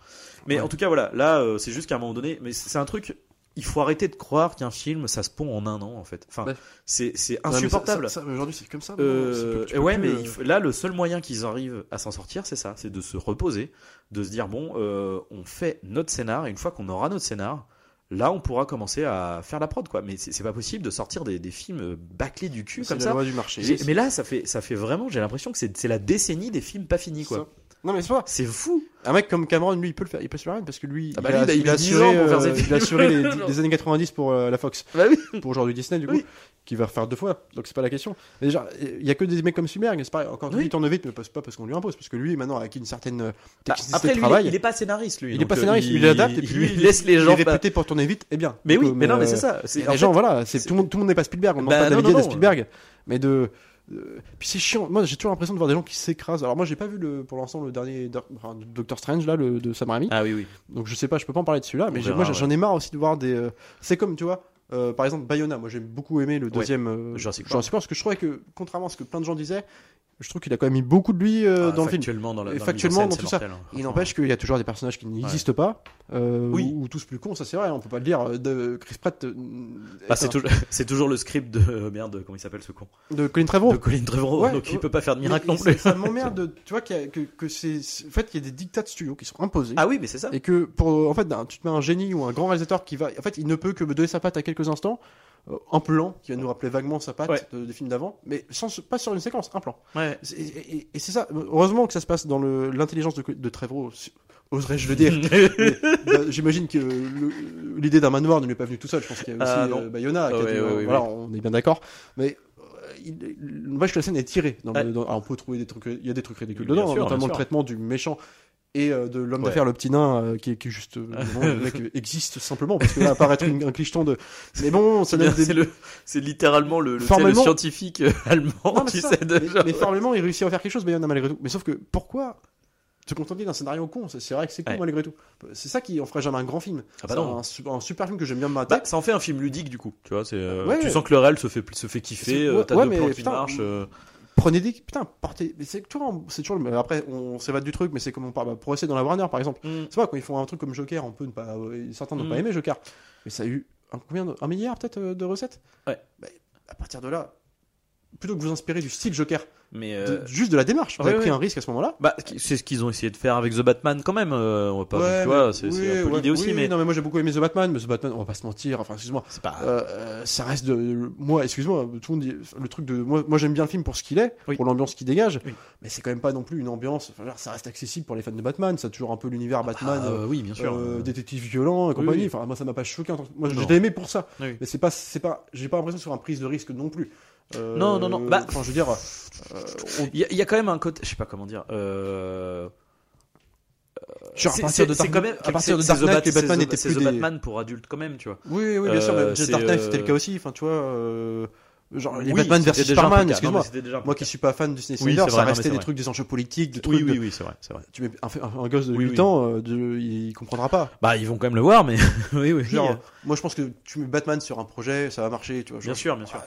Mais Ouais. en tout cas, voilà. Là, euh, c'est juste qu'à un moment donné, mais c'est un truc. Il faut arrêter de croire qu'un film, ça se pond en un an, en fait. Enfin, Ouais. c'est insupportable. Aujourd'hui, c'est comme ça. Euh, plus- ouais, plus, mais euh, faut- là, le seul moyen qu'ils arrivent à s'en sortir, c'est ça, c'est de se reposer, de se dire bon, euh, on fait notre scénar, et une fois qu'on aura notre scénar, là, on pourra commencer à faire la prod, quoi. Mais c'est pas possible de sortir des, des films bâclés du cul comme la ça. loi du marché. J'ai- C'est- Mais là, ça fait, ça fait vraiment, j'ai l'impression que c'est c'est la décennie des films pas finis, quoi. Non, mais c'est pas. C'est fou. Un mec comme Cameron, lui, il peut le faire. Il peut se faire rien parce que lui, Ah bah il, a, lui, il il a il a 10 assuré, euh, il a assuré les, les années 90 pour euh, la Fox, Bah oui. pour aujourd'hui Disney, du coup, Oui. qui va refaire deux fois. Donc c'est pas la question. Mais déjà, il y a que des mecs comme Spielberg. C'est pareil. Encore lui, il tourne vite, mais pas pas parce qu'on lui impose, parce que lui, maintenant, a acquis une certaine euh, Bah, technicité après, de lui, travail. il est pas scénariste, lui. Il est pas euh, scénariste, il, l'adapte et puis lui, il laisse les gens. Il est pas- réputé pour tourner vite et bien. Mais oui, mais non, mais c'est ça. Les en gens, voilà, tout le monde, le n'est pas Spielberg. On ne Bah, demande pas David. Spielberg, mais de puis c'est chiant. Moi, j'ai toujours l'impression de voir des gens qui s'écrasent. Alors moi, j'ai pas vu le, pour l'instant le dernier enfin, Doctor Strange là, le de Sam Raimi. Ah oui, oui. Donc je sais pas, je peux pas en parler de celui-là, mais verra, moi j'en ai marre aussi de voir des. euh, C'est comme tu vois, euh, par exemple Bayona. Moi j'ai beaucoup aimé le deuxième euh, Jurassic Park. Jurassic Park parce que je trouvais que contrairement à ce que plein de gens disaient, je trouve qu'il a quand même mis beaucoup de lui euh, Ah, dans le film. factuellement, dans la, dans factuellement, tout ça. hein. Il n'empêche qu'il y a toujours des personnages qui n'existent pas, euh, Oui. ou, ou tous plus cons, ça c'est vrai, on peut pas le dire. euh, De Chris Pratt, Bah, est c'est toujours, le script de merde, comment il s'appelle ce con de Colin Trevorrow. De Colin Trevorrow, Ouais, donc il peut pas faire de miracle non plus. Ça m'emmerde, de- tu vois, qu'il y a- que, que c'est, en fait, qu'il y a des dictats de studio qui sont imposés. Ah oui, mais c'est ça. Et que pour en fait tu te mets un génie ou un grand réalisateur qui va en fait il ne peut que me donner sa patte à quelques instants un plan qui va nous rappeler vaguement sa patte Ouais. de- des films d'avant mais sans pas sur une séquence un plan Ouais. Et, et- et c'est ça heureusement que ça se passe dans le l'intelligence de, de Trevorrow si- oserais-je le dire bah, j'imagine que le- l'idée d'un manoir ne lui est pas venue tout seul je pense qu'il y a aussi Ah, non. euh, Bayona Ouais, voilà on est bien d'accord mais euh, je trouve que la scène est tirée dans le- Ouais. dans- alors, on peut trouver des trucs il y a des trucs ridicules Bien dedans sûr, bien notamment le sûr. traitement du méchant et euh, de l'homme Ouais. d'affaires le petit nain euh, qui est qui juste euh, le mec existe simplement parce que là apparaître une- un clicheton de mais bon ça C'est des le, littéralement le, scientifique allemand, Non, mais tu sais, mais, genre- mais formellement il réussit à faire quelque chose mais il y en a malgré tout mais sauf que pourquoi se contenter d'un scénario con? C'est c'est vrai que c'est con Ouais. malgré tout c'est ça qui en ferait jamais un grand film Ah bah C'est non. un, su- un super film que j'aime bien me Bah, ça en fait un film ludique du coup, tu vois. C'est, euh, Ouais. tu sens que le réel se fait, se fait kiffer. euh, T'as ouais, deux mais plans qui putain, marchent. euh, prenez des putain partez mais c'est toujours c'est toujours le- après on s'évade du truc mais c'est comme on parle bah, pour essayer dans la Warner par exemple Mm. c'est vrai quand ils font un truc comme Joker on peut ne pas euh, certains n'ont Mm. pas aimé Joker mais ça a eu un, combien de- un milliard peut-être euh, de recettes? Ouais. Bah, à partir de là plutôt que vous inspirer du style Joker Mais de- euh, juste de la démarche vous ouais, avez pris ouais. un risque à ce moment-là bah, c'est ce qu'ils ont essayé de faire avec The Batman quand même. euh, on va pas, Ouais, tu vois, mais- c'est, oui, un peu l'idée aussi, oui, mais non mais moi j'ai beaucoup aimé The Batman mais The Batman on va pas se mentir enfin excuse-moi pas. Euh, ça reste de moi excuse-moi tout le monde dit le truc de moi, moi j'aime bien le film pour ce qu'il est Oui. pour l'ambiance qu'il dégage mais c'est quand même pas non plus une ambiance enfin, genre, ça reste accessible pour les fans de Batman ça a toujours un peu l'univers Batman Ah, oui, bien sûr. euh, détective violent et compagnie enfin moi ça m'a pas choqué moi l'ai aimé pour ça mais c'est pas c'est pas j'ai pas l'impression c'est une prise de risque non plus Euh, Non, non, non, bah- enfin je veux dire euh, on- Il y, a- il y a quand même un côté, je sais pas comment dire. Euh... genre, à c'est- partir de Dark- quand même à partir de Dark Knight les Batman étaient plus des Batman pour adultes quand même, tu vois. oui oui bien sûr Euh, mais c'est, Dark Knight c'était le euh, cas aussi enfin tu vois euh, genre les Oui, Batman versus Superman excuse-moi moi qui suis pas fan du Disney Oui, ça vrai, restait des vrai. trucs des enjeux politiques des trucs Oui, de- oui, oui, c'est vrai, c'est vrai. tu mets un, un- un gosse de Oui, 8 oui. ans, euh, de- il comprendra pas. Bah, ils vont quand même le voir, mais oui, oui. Genre, moi, je pense que tu mets Batman sur un projet, ça va marcher, tu vois. Bien sûr, bien sûr. Ah,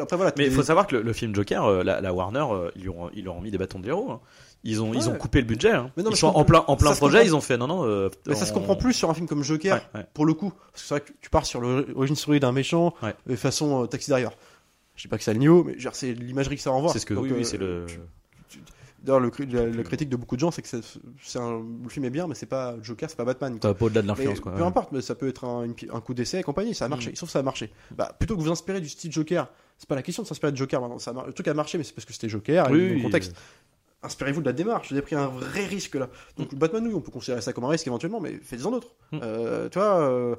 Après, voilà. Mais il faut savoir que le, le film Joker, euh, la, la Warner, euh, ils, ont, ils leur ont mis des bâtons de héros. hein. Ils ont, ils ont coupé le budget. hein. Mais non, mais ils je sont en plein, en plein projet. Ils ont fait non, non. euh, Mais ça se comprend plus sur un film comme Joker, Ouais, ouais. pour le coup. Parce que c'est vrai que tu pars sur l'origine story d'un méchant, de façon Taxi Driver. Je dis pas que c'est le niveau, mais genre, c'est l'imagerie que ça renvoie. C'est ce que, Donc, oui, oui, c'est le. tu- D'ailleurs, le, la, la critique de beaucoup de gens, c'est que un- le film est bien, mais c'est pas Joker, c'est pas Batman. quoi. Pas au-delà de l'influence, quoi. peu importe, mais ça peut être un, coup d'essai et compagnie, ça a marché. Mm. Sauf que ça a marché. Bah, plutôt que vous inspirer du style Joker, c'est pas la question de s'inspirer de Joker maintenant. Ça a mar- le truc a marché, mais c'est parce que c'était Joker et Oui, le oui, contexte. Inspirez-vous de la démarche. Vous avez pris un vrai risque là. Donc Batman, oui, on peut considérer ça comme un risque éventuellement, mais faites-en d'autres. Mm. Euh, tu vois, euh,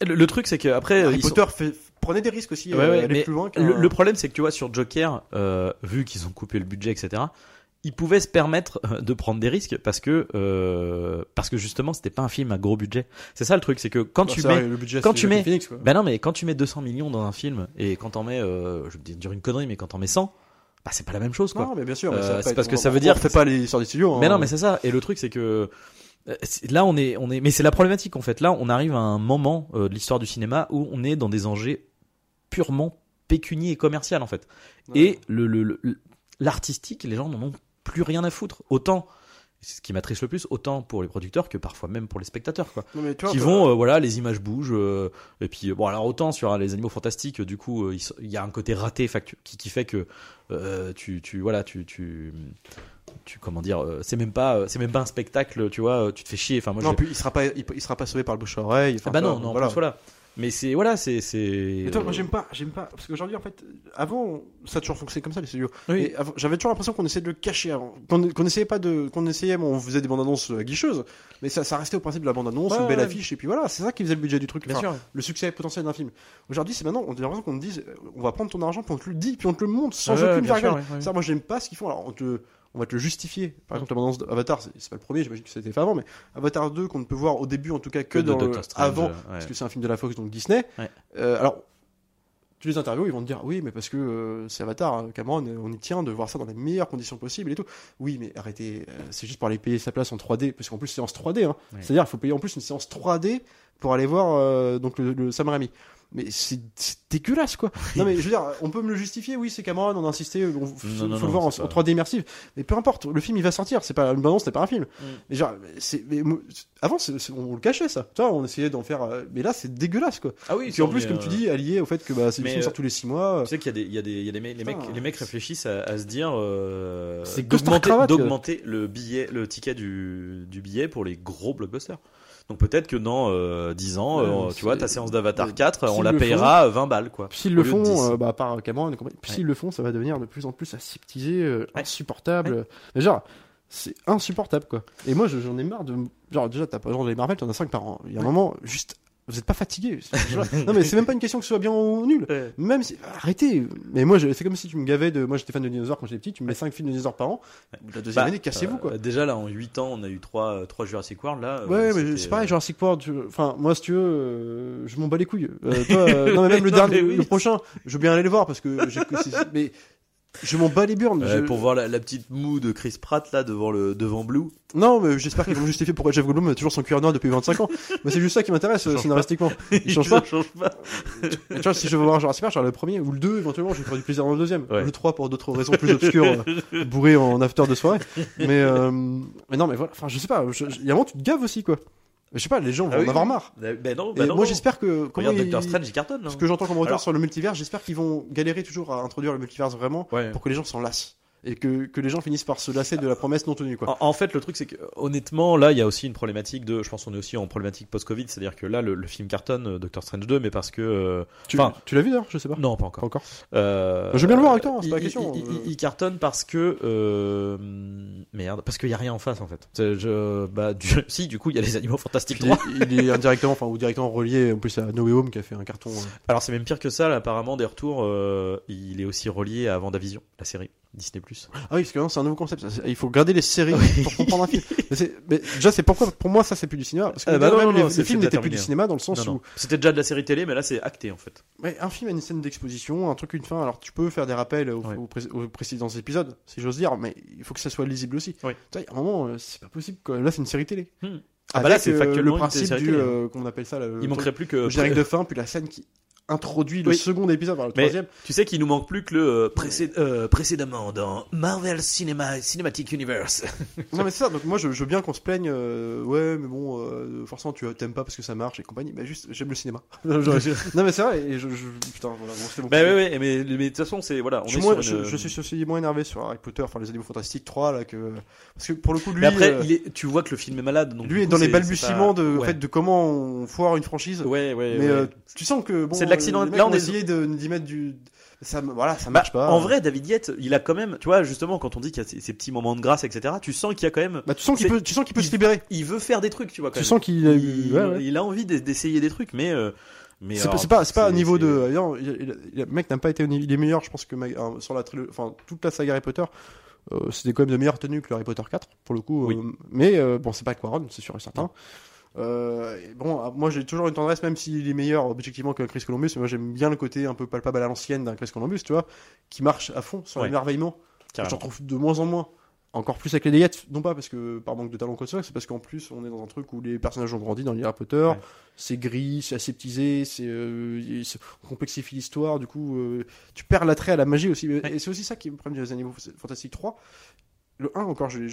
Le, le truc, c'est que après, Harry sont- Potter, fait- prenez des risques aussi. Ouais, euh, ouais, allez mais plus loin. Le, le problème, c'est que tu vois, sur Joker, euh, vu qu'ils ont coupé le budget, etc., ils pouvaient se permettre euh, de prendre des risques parce que, euh, parce que justement, c'était pas un film à gros budget. C'est ça le truc, c'est que quand Bah, tu mets, vrai, le budget, quand tu mets- Phoenix, ben non, mais quand tu mets 200 millions dans un film et quand t'en mets, euh, je vais dire une connerie, mais quand t'en mets 100, bah c'est pas la même chose, quoi. Non, mais bien sûr. Euh, c'est parce que ça veut dire fait pas les sorties de studio. Mais hein. non, mais c'est ça. Et le truc, c'est que euh, là, on est, on est, mais c'est la problématique en fait. Là, on arrive à un moment de l'histoire du cinéma où on est dans des enjeux purement pécuniers et commercial en fait. Ouais. Et le, le- le- l'artistique, les gens n'en ont plus rien à foutre. Autant, c'est ce qui m'attriste le plus, autant pour les producteurs que parfois même pour les spectateurs, quoi. Mais tu vois, Qui toi- vont, euh, voilà, les images bougent. euh, et puis, euh, bon, alors autant sur euh, les animaux fantastiques, euh, du coup, il y a un côté raté qui, qui fait que tu, tu, voilà, tu, tu, tu, comment dire, c'est même pas, c'est même pas un spectacle, tu vois, tu te fais chier. Enfin, moi, Non, puis il sera pas, il, il sera pas sauvé par le bouche à oreille. ah bah non, non, voilà. plus, voilà. Mais c'est, voilà, c'est, c'est. Mais toi, moi j'aime pas, j'aime pas, parce qu'aujourd'hui en fait, avant, ça a toujours fonctionné comme ça les studios. Oui. J'avais toujours l'impression qu'on essayait de le cacher avant, qu'on essayait pas de, qu'on essayait, bon, on faisait des bandes annonces euh, guicheuses, mais ça, ça restait au principe de la bande annonce, Ouais, une belle ouais. affiche, et puis voilà, c'est ça qui faisait le budget du truc, Bien Enfin, sûr. le succès potentiel d'un film. Aujourd'hui, c'est maintenant, on a l'impression qu'on te dise, euh, on va prendre ton argent, puis on te le dit, puis on te le montre sans aucune sûr, ouais. Ça, moi j'aime pas ce qu'ils font. Alors, on te, on va te le justifier. Par exemple, la bande d'Avatar, c'est pas le premier, j'imagine que ça a été fait avant, mais Avatar 2 qu'on ne peut voir au début en tout cas que, dans le- Strange, avant, ouais. parce que c'est un film de la Fox donc Disney. Ouais. Euh, alors tu les interviews, ils vont te dire oui, mais parce que euh, c'est Avatar, hein, Cameron, euh, on y tient de voir ça dans les meilleures conditions possibles et tout. Oui, mais arrêtez, euh, c'est juste pour aller payer sa place en 3D, parce qu'en plus séance 3D, hein. Ouais. c'est-à-dire il faut payer en plus une séance 3D pour aller voir donc le, le Sam Raimi. Mais c'est dégueulasse quoi. Non mais je veux dire, on peut me le justifier, oui c'est Cameron, on a insisté, on, faut, Non, faut non, le non, voir en, c'est en pas- 3D immersif. Mais peu importe, le film il va sortir, c'est pas une bande c'est pas un film. Mm. Mais genre, c'est, mais avant c'est- c'est- on le cachait ça, tu vois, on essayait d'en faire, euh, mais là c'est dégueulasse quoi. Ah oui, Et puis en plus, comme tu dis, allié au fait que bah, c'est le mais, film euh, sort tous les 6 mois. Tu sais qu'il y a des, il y a des, il y a des mecs, les mecs, les mecs réfléchissent à, à se dire euh, d'augmenter le billet, le ticket du, du billet pour les gros blockbusters. Donc peut-être que dans euh, 10 ans, Ouais, euh, tu vois, ta séance d'Avatar Ouais. 4, on S'ils la payera 20 balles, quoi. S'ils le font, 10. euh, bah, à part Cameron Ouais. s'ils le font, ça va devenir de plus en plus aseptisé, euh, Ouais. insupportable. Mais genre, c'est insupportable quoi. Et moi, je- j'en ai marre de. Genre, déjà, t'as pas genre les Marvel, t'en as 5 par an. Il y a un moment, juste. Vous êtes pas fatigué. non, mais c'est même pas une question que ce soit bien ou nul. Même si. Arrêtez. Mais moi, je- c'est comme si tu me gavais de. Moi, j'étais fan de dinosaures quand j'étais petit, tu me mets 5 films de dinosaures par an. La deuxième Bah, année, cassez-vous quoi. Euh, déjà là, en 8 ans, on a eu 3, trois Jurassic World, là. euh, Ouais, mais c'est pareil, euh, Jurassic World. tu- Enfin, moi, si tu veux, euh, je m'en bats les couilles. Euh, toi, euh, non, mais même le Non, dernier, oui. le prochain, je veux bien aller le voir parce que j'ai. que c'est- Mais je m'en bats les burnes. ouais, je- Pour voir la, la petite moue de Chris Pratt, là, devant le, devant Blue. Non, mais j'espère qu'ils vont justifier pourquoi Jeff Goldblum est toujours son cuir noir depuis 25 ans. Mais c'est juste ça qui m'intéresse euh, scénaristiquement. Il change pas. change pas. Et tu vois, si je veux voir Jurassic Park, genre le premier ou le 2, éventuellement, je vais faire du plaisir dans le deuxième. Ouais. Le 3 pour d'autres raisons plus obscures, euh, bourré en after de soirée. Mais, euh, mais non, mais voilà. Enfin, je sais pas. Il y a un moment, tu te gaves aussi, quoi. Je sais pas, les gens vont Ah oui, en avoir marre. Ben non, Et ben non. moi, j'espère que. Regarde ils- Doctor Strange, il cartonne. hein. Ce que j'entends comme retour Alors- sur le multivers, j'espère qu'ils vont galérer toujours à introduire le multivers vraiment Ouais. pour que les gens s'en lassent. Et que, que les gens finissent par se lasser de la promesse non tenue, quoi. En, en fait, le truc, c'est que honnêtement, là, il y a aussi une problématique de. Je pense qu'on est aussi en problématique post-Covid, c'est-à-dire que là, le, le film cartonne, euh, Doctor Strange 2, mais parce que. euh, Tu, l'as vu d'ailleurs Je sais pas. non, pas Pas encore. encore. Euh, Je veux bien le voir avec toi, hein, c'est pas la question. Il, il- il cartonne parce que. merde, parce qu'il y a rien en face, en fait. Je, bah, du- si, du coup, il y a les animaux fantastiques Puis 3. il, est indirectement, enfin, ou directement relié en plus à No Way Home qui a fait un carton. Alors, c'est même pire que ça, là, apparemment, des retours, il est aussi relié à Vendavision, la série Disney. Ah oui, parce que non, c'est un nouveau concept. Il faut regarder les séries pour comprendre un film. Mais, c'est- mais déjà, c'est pourquoi, pour moi, ça, c'est plus du cinéma. Parce que Ah bah même non, les, non, les c'est- films c'est n'étaient plus du cinéma dans le sens où C'était déjà de la série télé, mais là, c'est acté, en fait. ouais, un film a une scène d'exposition, un truc, une fin. Alors, tu peux faire des rappels aux, Ouais. aux pré- aux précédents épisodes, si j'ose dire, mais il faut que ça soit lisible aussi. Tu a un moment, euh, c'est pas possible. Quoi. Là, c'est une série télé. Hmm. Ah bah là, c'est euh, le principe du, euh, qu'on appelle ça, le, Il manquerait plus que. le générique de fin, puis la scène qui introduit le Oui. second épisode, enfin, le Mais- troisième. Tu sais qu'il nous manque plus que le euh, précé- euh, précédemment dans Marvel Cinema Cinematic Universe. Non mais c'est ça, donc moi je, je veux bien qu'on se plaigne, euh, ouais mais bon, euh, forcément tu t'aimes pas parce que ça marche et compagnie, bah juste j'aime le cinéma. non mais c'est vrai, et je, je- putain voilà, bon, c'est bon. bah ouais, ouais, mais, mais de toute façon, c'est voilà, on je, est moins- sur une- je, je suis aussi moins énervé sur Harry Potter, enfin les animaux fantastiques 3 là que parce que pour le coup lui Mais après, il est, tu vois que le film est malade. Donc lui est dans les balbutiements de en fait de comment on foire une franchise. Ouais, ouais, mais ouais. tu sens que bon l'accident. euh, Là, on de d'y mettre du ça voilà, ça Bah, marche pas. En vrai, David Yates, il a quand même, tu vois, justement, quand on dit qu'il y a ces, ces petits moments de grâce, etc., tu sens qu'il y a quand même, bah tu sens qu'il peut tu sens qu'il peut il- se libérer. il veut faire des trucs, tu vois. Quand Tu même. sens qu'il a il, ouais, ouais. il a envie d'e- d'essayer des trucs, mais euh, mais C'est pas, c'est pas, c'est- niveau de. non, il- il- Le mec n'a pas été au niveau. Il est meilleur, je pense, que euh, sur la trilogie. Enfin, toute la saga Harry Potter. euh, C'était quand même de meilleure tenue que le Harry Potter 4, pour le coup. Oui. euh, mais euh, bon, c'est pas Quaron, c'est sûr et certain. Euh, bon, ah, moi j'ai toujours une tendresse, même s'il est meilleur objectivement que Chris Columbus, mais moi j'aime bien le côté un peu palpable à l'ancienne d'un Chris Columbus, tu vois, qui marche à fond sur Ouais. l'émerveillement. J'en trouve de moins en moins. Encore plus avec les Yates, non pas parce que par manque de talent quoi c'est parce qu'en plus on est dans un truc où les personnages ont grandi dans les Harry Potter, Ouais. c'est gris, c'est aseptisé, c'est euh, on complexifie l'histoire, du coup euh, tu perds l'attrait à la magie aussi. Et c'est aussi ça qui me prend des Animaux Fantastiques 3. Le 1 encore, je, le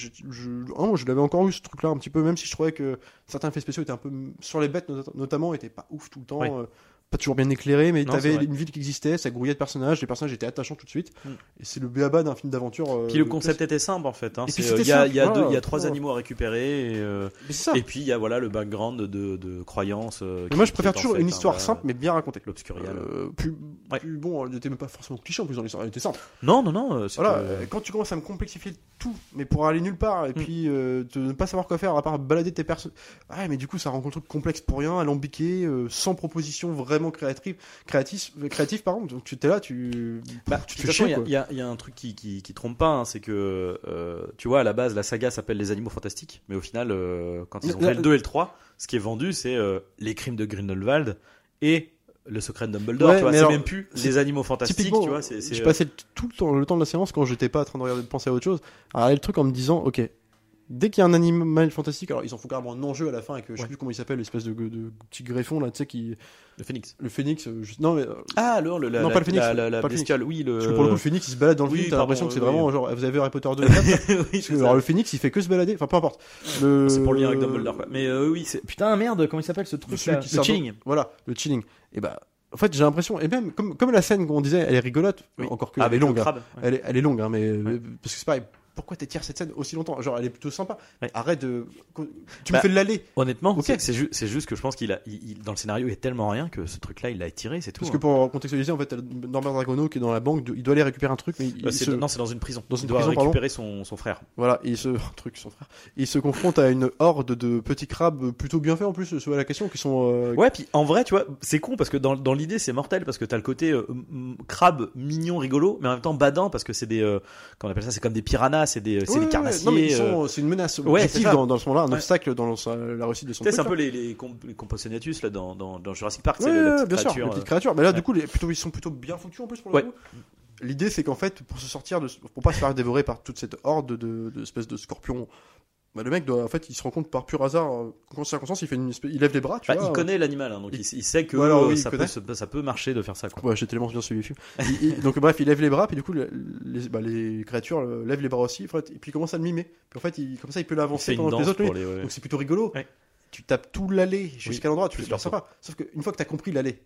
1, moi, je l'avais encore eu ce truc-là un petit peu, même si je trouvais que certains effets spéciaux étaient un peu sur les bêtes not- notamment, étaient pas ouf tout le temps. Euh, pas toujours bien éclairé, mais c'est vrai. une ville qui existait, ça grouillait de personnages, les personnages étaient attachants tout de suite. Mm. Et c'est le béaba d'un film d'aventure. euh, Puis le concept était simple en fait. hein. Et puis C'est, euh, Il y a, il y a voilà, il y a trois animaux à récupérer et, euh, et puis il y a voilà le background de, de croyances. euh, qui- moi, je préfère toujours fait, une hein, histoire bah, simple, mais bien racontée. L'obscurial. Euh, plus, Ouais. plus bon, elle n'était même pas forcément cliché en plus dans l'histoire, elle était simple. Non, non, non. euh, Voilà, euh, quand tu commences à me complexifier tout, mais pour aller nulle part, et Mm. puis euh, de ne pas savoir quoi faire à part balader tes personnes. Ouais, mais du coup, ça rend le truc complexe pour rien, alambiqué, euh, sans proposition vraiment créative, créatif, euh, créatif pardon. Donc tu étais là, tu, Bah, tu il y y, y a un truc qui, qui, qui trompe pas, hein, c'est que euh, tu vois à la base la saga s'appelle Les Animaux Fantastiques, mais au final euh, quand ils ont fait le 2 et le 3, ce qui est vendu c'est euh, les crimes de Grindelwald et le secret de Dumbledore, Ouais, tu vois, c'est même plus les animaux fantastiques, tu vois, c'est c'est, j'ai passé le- tout le temps, le temps de la séance quand j'étais pas en train de, regarder, de penser à autre chose, à regarder le truc en me disant, ok, dès qu'il y a un animal fantastique, alors ils en font carrément un enjeu à la fin avec, je sais Ouais. plus comment il s'appelle, l'espèce de, de petit greffon là, tu sais, qui, le phénix. le phénix, euh, non mais, euh, Ah, le, le la, Non, pas le phénix, la, la, la pas le bestiole, oui, le parce que pour le coup, le phénix il se balade dans le oui, film, t'as l'impression que c'est oui, vraiment oui. genre, vous avez Harry Potter 2 4, oui, que, alors le phénix il fait que se balader, enfin peu importe. Le... C'est pour le lien avec Dumbledore, quoi. Mais euh, oui, c'est Putain, merde, comment il s'appelle ce truc là le chilling. Voilà, le chilling. Et bah, en fait, j'ai l'impression, et même comme, comme la scène qu'on disait, elle est rigolote, Oui. encore que Ah, elle est longue. hein. crabe. ouais. Elle est, elle est longue, hein, mais parce que c'est pareil. Pourquoi t'étires cette scène aussi longtemps? Genre, elle est plutôt sympa. Ouais. Arrête de. Tu Bah, me fais de l'aller. Honnêtement, Ok. c'est- c'est ju- c'est juste que je pense qu'il a, il- il- dans le scénario, il y a tellement rien que ce truc-là, il l'a étiré, c'est tout. Parce hein. que pour contextualiser, en fait, Norbert Dragono qui est dans la banque, il doit aller récupérer un truc, mais il, il se, Non, c'est dans une prison. Dans il une doit prison, récupérer son, son frère. voilà, il se, un truc, son frère, il se confronte à une horde de petits crabes plutôt bien faits en plus, sur la question, qui sont. euh, Ouais, puis en vrai, tu vois, c'est con parce que dans, dans l'idée, c'est mortel parce que t'as le côté euh, crabe mignon, rigolo, mais en même temps badant parce que c'est des. euh, comment on appelle ça C'est comme des piranhas, c'est des, c'est ouais, des carnassiers. Euh, c'est une menace Ouais, objective dans, dans ce moment-là, un Ouais. obstacle dans la réussite de son truc. c'est un peu les, les, comp- les Compsognathus, là dans, dans, dans Jurassic Park, c'est la bien sûr, créature, les petites euh, créatures. Mais là, du coup, les, plutôt, ils sont plutôt bien foutus en plus pour le coup. L'idée, c'est qu'en fait, pour se sortir de, pour pas se faire dévorer par toute cette horde de, de espèces de scorpions, bah, le mec doit, en fait, il se rend compte par pur hasard, euh, conscience inconscience, il fait une espèce, il lève les bras, tu Bah, vois. il connaît l'animal, hein, donc il, il sait que Ouais, alors euh, oui, il ça, peut, ça marcher de faire ça. Quoi. Ouais, j'ai tellement bien suivi le film. Il- il- donc bref, il lève les bras, puis du coup, le- les, bah, les créatures euh, lèvent les bras aussi, en et puis il commence à le mimer. Puis en fait, il, comme ça, il peut l'avancer pendant que les autres. les. ouais. Donc c'est plutôt rigolo. Tu tapes tout l'allée jusqu'à l'endroit, tu fais super sympa. Sauf qu'une fois que tu as compris l'allée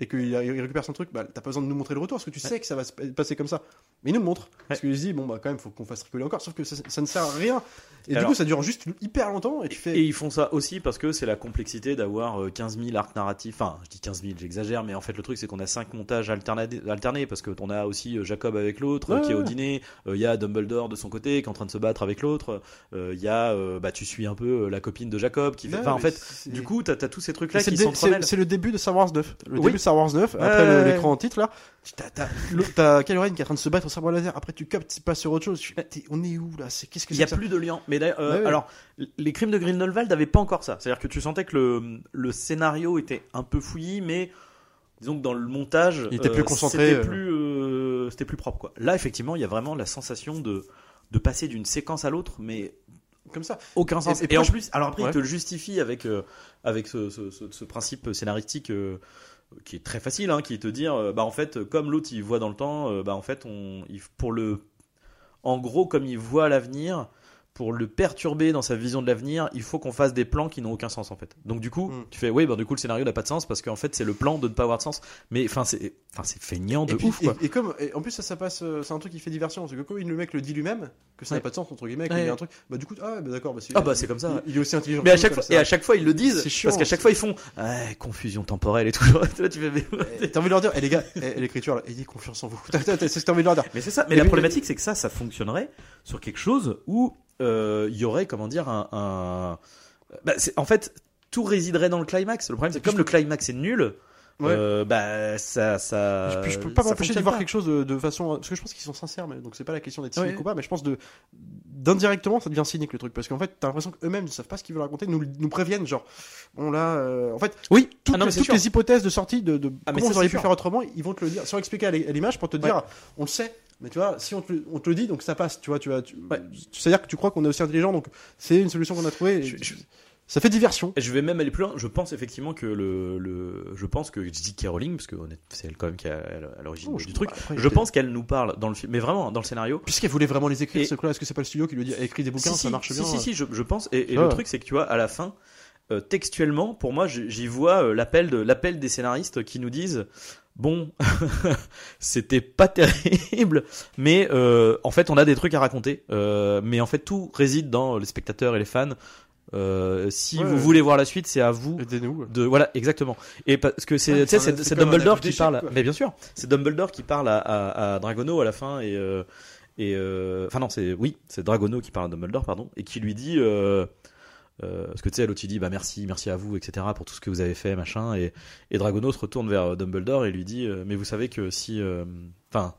et qu'il il récupère son truc, bah, t'as pas besoin de nous montrer le retour parce que tu sais que ça va se passer comme ça. Mais il nous le montre parce qu'il se dit, bon, bah quand même, faut qu'on fasse rigoler encore. Sauf que ça, ça ne sert à rien. Et Alors- du coup, ça dure juste hyper longtemps et tu fais. Et ils font ça aussi parce que c'est la complexité d'avoir euh, 15 000 arcs narratifs. Enfin, je dis 15 000, j'exagère, mais en fait, le truc, c'est qu'on a 5 montages alternés, alternés parce qu'on a aussi euh, Jacob avec l'autre euh, Ouais, qui est au dîner. euh, Il y a Dumbledore de son côté qui est en train de se battre avec l'autre. euh, Il y a, euh, bah, tu suis un peu euh, la copine de Jacob qui fait. Enfin, en fait, du coup, t'as as tous ces trucs-là c'est qui s'entremêlent. c'est- le début de Star Wars 9. Le Oui. début de Star Wars 9, Ouais, après l'écran en titre là, t'as- Kylo Ren qui est en train de se battre au sabre laser. Après, tu captes, tu passes sur autre chose. On est où là? Qu'est-ce que Il n'y a que plus de lien. Mais d'ailleurs, euh, Ouais, ouais. alors, les crimes de Grindelwald n'avaient pas encore ça. C'est-à-dire que tu sentais que le, le scénario était un peu fouillis, mais disons que dans le montage, Il était euh, plus concentré, C'était euh. plus, euh, c'était plus propre. Quoi. Là, effectivement, il y a vraiment la sensation de, de passer d'une séquence à l'autre, mais Comme ça. aucun sens. Et- Et, et en plus, alors après, Ouais. il te le justifie avec, euh, avec ce, ce- ce- ce principe scénaristique. euh, qui est très facile, hein, qui est de te dire, euh, bah en fait, comme l'autre il voit dans le temps, bah en fait, on, il, pour le, en gros, comme il voit l'avenir, pour le perturber dans sa vision de l'avenir, il faut qu'on fasse des plans qui n'ont aucun sens en fait. Donc du coup, Mm. tu fais, oui, bah du coup le scénario n'a pas de sens parce qu'en fait c'est le plan de ne pas avoir de sens. Mais enfin c'est, enfin c'est feignant de Et, puis, ouf quoi. et, et comme, et en plus, ça, ça passe, euh, c'est un truc qui fait diversion. Parce que comme le mec le dit lui-même, que ça n'a Ouais. pas de sens, entre guillemets, Ouais. y a un truc, bah du coup, ah bah d'accord, bah, c'est- Ah bah c'est comme ça. il, il est aussi intelligent. Mais à chaque fois, ça. et à chaque fois ils le disent, chiant, parce qu'à chaque fois ils font, ouais, confusion temporelle et tout. Tu fais, mais- Et T'as envie de leur dire, eh les gars, eh, l'écriture, ayez confiance en vous. T'as- C'est ce que t'as envie de leur dire. Mais c'est ça. Mais la problématique, c'est que ça, ça fonctionnerait sur quelque chose où il y aurait, comment dire, un. un- Bah, en fait, tout résiderait dans le climax. Le problème, c'est que comme le climax est nul, Ouais. euh, bah ça, ça. Puis je peux pas m'empêcher de voir quelque chose de, de façon. Parce que je pense qu'ils sont sincères, mais donc c'est pas la question d'être cynique Ouais. ou pas, mais je pense de. D'indirectement, ça devient cynique le truc. Parce qu'en fait, t'as l'impression qu'eux-mêmes ne savent pas ce qu'ils veulent raconter, nous, nous préviennent, genre, bon là. euh, en fait, Oui. toutes, Ah non, toutes sûr. les hypothèses de sortie de, de Ah, mais comment ça, vous auriez pu faire autrement, ils vont te le dire sans expliquer à l'image pour te dire, on le sait. Mais tu vois, si on te, le- on te le dit, donc ça passe, tu vois, tu vois. Tu, Ouais. C'est-à-dire que tu crois qu'on est aussi intelligent, donc c'est une solution qu'on a trouvée. et Je- je- Ça fait diversion. Et je vais même aller plus loin. Je pense effectivement que le, le je pense que J.K. Rowling, parce que c'est elle quand même qui est à l'origine Oh, du truc. après, Je pense qu'elle nous parle dans le film, mais vraiment dans le scénario. Puisqu'elle voulait vraiment les écrire, Et- ce coup-là, est-ce que c'est pas le studio qui lui dit a écrit des bouquins, si, ça si, marche si, bien Si, si, je, je pense. Et, et Ah le truc, c'est que tu vois, à la fin, euh, textuellement, pour moi, j'y vois euh, l'appel de l'appel des scénaristes qui nous disent bon, c'était pas terrible, mais euh, en fait, on a des trucs à raconter. Euh, mais en fait, tout réside dans les spectateurs et les fans. Euh, si Ouais, vous ouais. voulez voir la suite, c'est à vous de voilà exactement et parce que c'est Dumbledore qui parle quoi. mais bien sûr c'est Dumbledore qui parle à, à, à Dragono à la fin et et enfin non c'est oui c'est Dragono qui parle à Dumbledore pardon et qui lui dit euh, euh, parce que tu sais l'autre il dit bah merci merci à vous etc pour tout ce que vous avez fait machin et et Dragono se retourne vers Dumbledore et lui dit euh, mais vous savez que si euh, enfin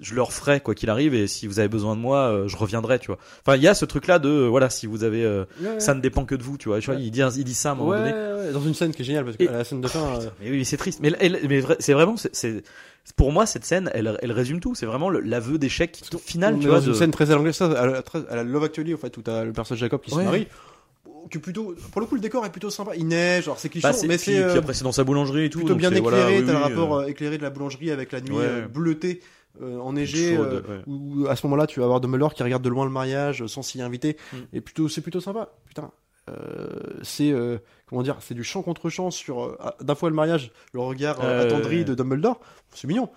je le referai quoi qu'il arrive et si vous avez besoin de moi, euh, je reviendrai, tu vois. Enfin, il y a ce truc là de euh, voilà, si vous avez euh, ça ne dépend que de vous, tu vois. Tu vois, Ouais. il dit il dit ça à un moment donné. ouais, dans une scène qui est géniale parce que Et- la scène de fin. euh, Mais oui, c'est triste. Mais, mais c'est vraiment, c'est- pour moi cette scène, elle, elle résume tout. C'est vraiment l'aveu d'échec final, tu vois. dans une de- scène très à l'anglaise, ça, à la, très- à la Love Actually, en fait, où t'as le personnage Jacob qui se Ouais. marie. Que plutôt, pour le coup, le décor est plutôt sympa. Il neige, genre c'est cliché, Bah, c'est- mais c'est euh, après c'est dans sa boulangerie et tout. plutôt bien éclairé. voilà, oui, t'as le rapport euh, euh, éclairé de la boulangerie avec la nuit Ouais. euh, bleutée, euh, enneigée. chaude, ouais. où à ce moment-là, tu vas avoir Dumbledore qui regarde de loin le mariage sans s'y inviter. Mm. Et plutôt, c'est plutôt sympa. Putain, c'est comment dire, c'est du chant contre chant sur d'un fois le mariage, le regard attendri de Dumbledore. C'est mignon.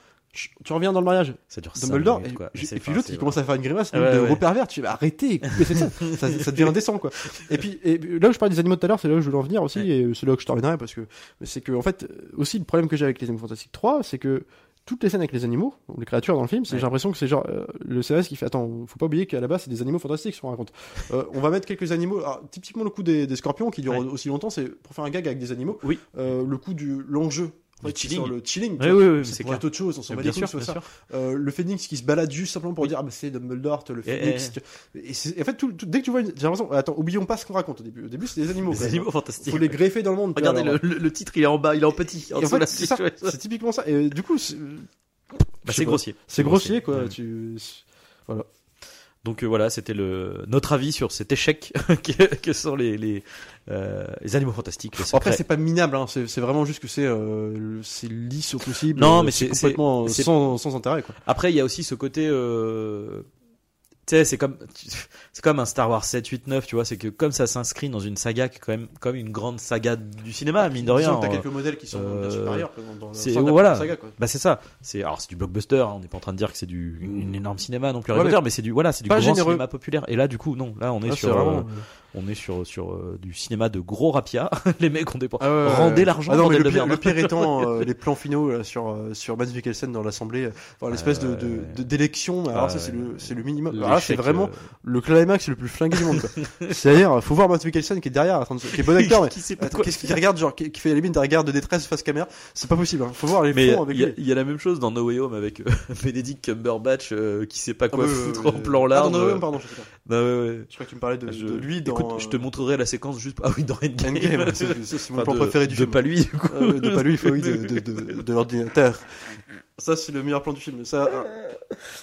Tu reviens dans le mariage, Ça dure Dumbledore, minutes, et, quoi. Puis l'autre il commence à faire une grimace Ouais, de ouais. gros pervers. Tu coupez cette scène. ça, ça devient indécent quoi. Et puis et là où je parlais des animaux tout à l'heure, c'est là où je voulais en venir aussi, Ouais. et c'est là que je t'en parce que c'est que en fait aussi le problème que j'ai avec les Animaux Fantastiques 3, c'est que toutes les scènes avec les animaux, ou les créatures dans le film, c'est Ouais. j'ai l'impression que c'est genre euh, le CRS qui fait attends, faut pas oublier qu'à la base c'est des animaux fantastiques qu'on raconte. Euh, on va mettre quelques animaux. Alors, typiquement le coup des, des scorpions qui dure Ouais. aussi longtemps, c'est pour faire un gag avec des animaux. Oui. Euh, le coup du l'enjeu. En fait, sur le chilling. Vois. ouais, ouais, c'est clair. autre chose, on s'en sûr, c'est bien ça. Euh, le phénix qui se balade juste simplement pour dire ah, bah, c'est Dumbledore, le Eh, tu- Et, c'est- en fait, tout- tout- dès que tu vois, une- j'ai l'impression, attends, oublions pas ce qu'on raconte au début. Au début, c'est des animaux. Même. animaux fantastiques. Faut les greffer dans le monde. Regardez alors. le, titre, il est en bas, il est en petit. En fait, c'est typiquement ça. Et du coup, c'est Bah, grossier. c'est grossier, quoi. Tu... Donc euh, voilà, c'était le notre avis sur cet échec que, que sont les les, euh, les animaux fantastiques. les Bon, après, c'est pas minable. Hein. C'est vraiment juste que c'est euh, c'est lisse au possible. Non, Euh, mais c'est- complètement c'est- sans, sans intérêt, quoi. Après, il y a aussi ce côté. Euh... Tu sais, c'est comme c'est comme un Star Wars 7, 8, 9, tu vois. C'est que comme ça s'inscrit dans une saga qui est quand même comme une grande saga du cinéma, mine de rien. T'as hein. quelques modèles qui sont bien euh, supérieurs dans, dans voilà. saga, quoi. Bah c'est ça. C'est alors c'est du blockbuster. hein, On n'est pas en train de dire que c'est du une, énorme cinéma non plus. Ouais, mais mais c'est du voilà, c'est du grand généreux. cinéma populaire. Et là, du coup, non. Là, on est Là, sur vraiment- euh, on est sur sur euh, du cinéma de gros rapia. les mecs ont des Ah ouais, rendez ouais. l'argent. Ah non, mais le de pire, merde. le pire étant euh, les plans finaux là, sur euh, sur Mads Mikkelsen dans l'assemblée, enfin, l'espèce de- d'élection. Alors Ah ça c'est le c'est le minimum. Alors là c'est vraiment le climax le plus flingué du monde. quoi. C'est-à-dire, faut voir Mads Mikkelsen qui est derrière, qui est bon acteur, mais qui Attends, quoi qu'est-ce qu'il regarde, genre, qui, qui fait la limite des regards de détresse face caméra? C'est pas possible. Hein. Faut voir les fonds avec il y, a- y la même chose dans No Way Home avec Benedict Cumberbatch qui sait pas quoi Ah, ouais, foutre en plan Ah, large. non, non, non, pardon, je sais pas. Ouais, ouais. Je crois que tu me parlais de, de lui dans. Je te montrerai la séquence juste. Ah oui, dans Endgame. Endgame. c'est c'est- mon Enfin, plan de- préféré du de film. pas lui. du coup. Ouais, de pas lui, oui, de, de, de, de l'ordinateur. Ça, c'est le meilleur plan du film. Ça, ah.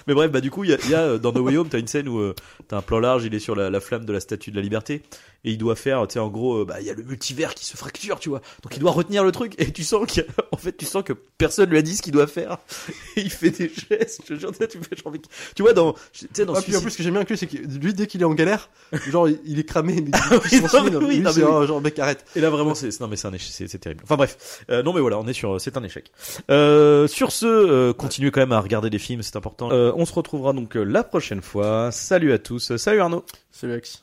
Mais bref, bah du coup, il y a, il y a, euh, dans No Way Home, t'as une scène où euh, t'as un plan large, il est sur la, la flamme de la statue de la liberté, et il doit faire, tu sais, en gros, euh, bah il y a le multivers qui se fracture, tu vois. Donc il doit retenir le truc, et tu sens que, en fait, tu sens que personne lui a dit ce qu'il doit faire. Et il fait des gestes, je te jure, tu fais genre, tu vois, dans, tu sais, dans Ah, puis en plus, ce que j'aime bien avec lui, c'est que lui, dès qu'il est en galère, genre, il, est cramé, mais oui, il non, s'en mais suit, oui, lui, non, mais oui. genre, mec, arrête. Et là vraiment c'est non mais c'est un terrible. Enfin bref, euh, non mais voilà, on est sur c'est un échec. Euh, sur ce, euh, continuez quand même à regarder des films, c'est important. Euh, on se retrouvera donc euh, la prochaine fois. Salut à tous, salut Arnaud. C'est Lex.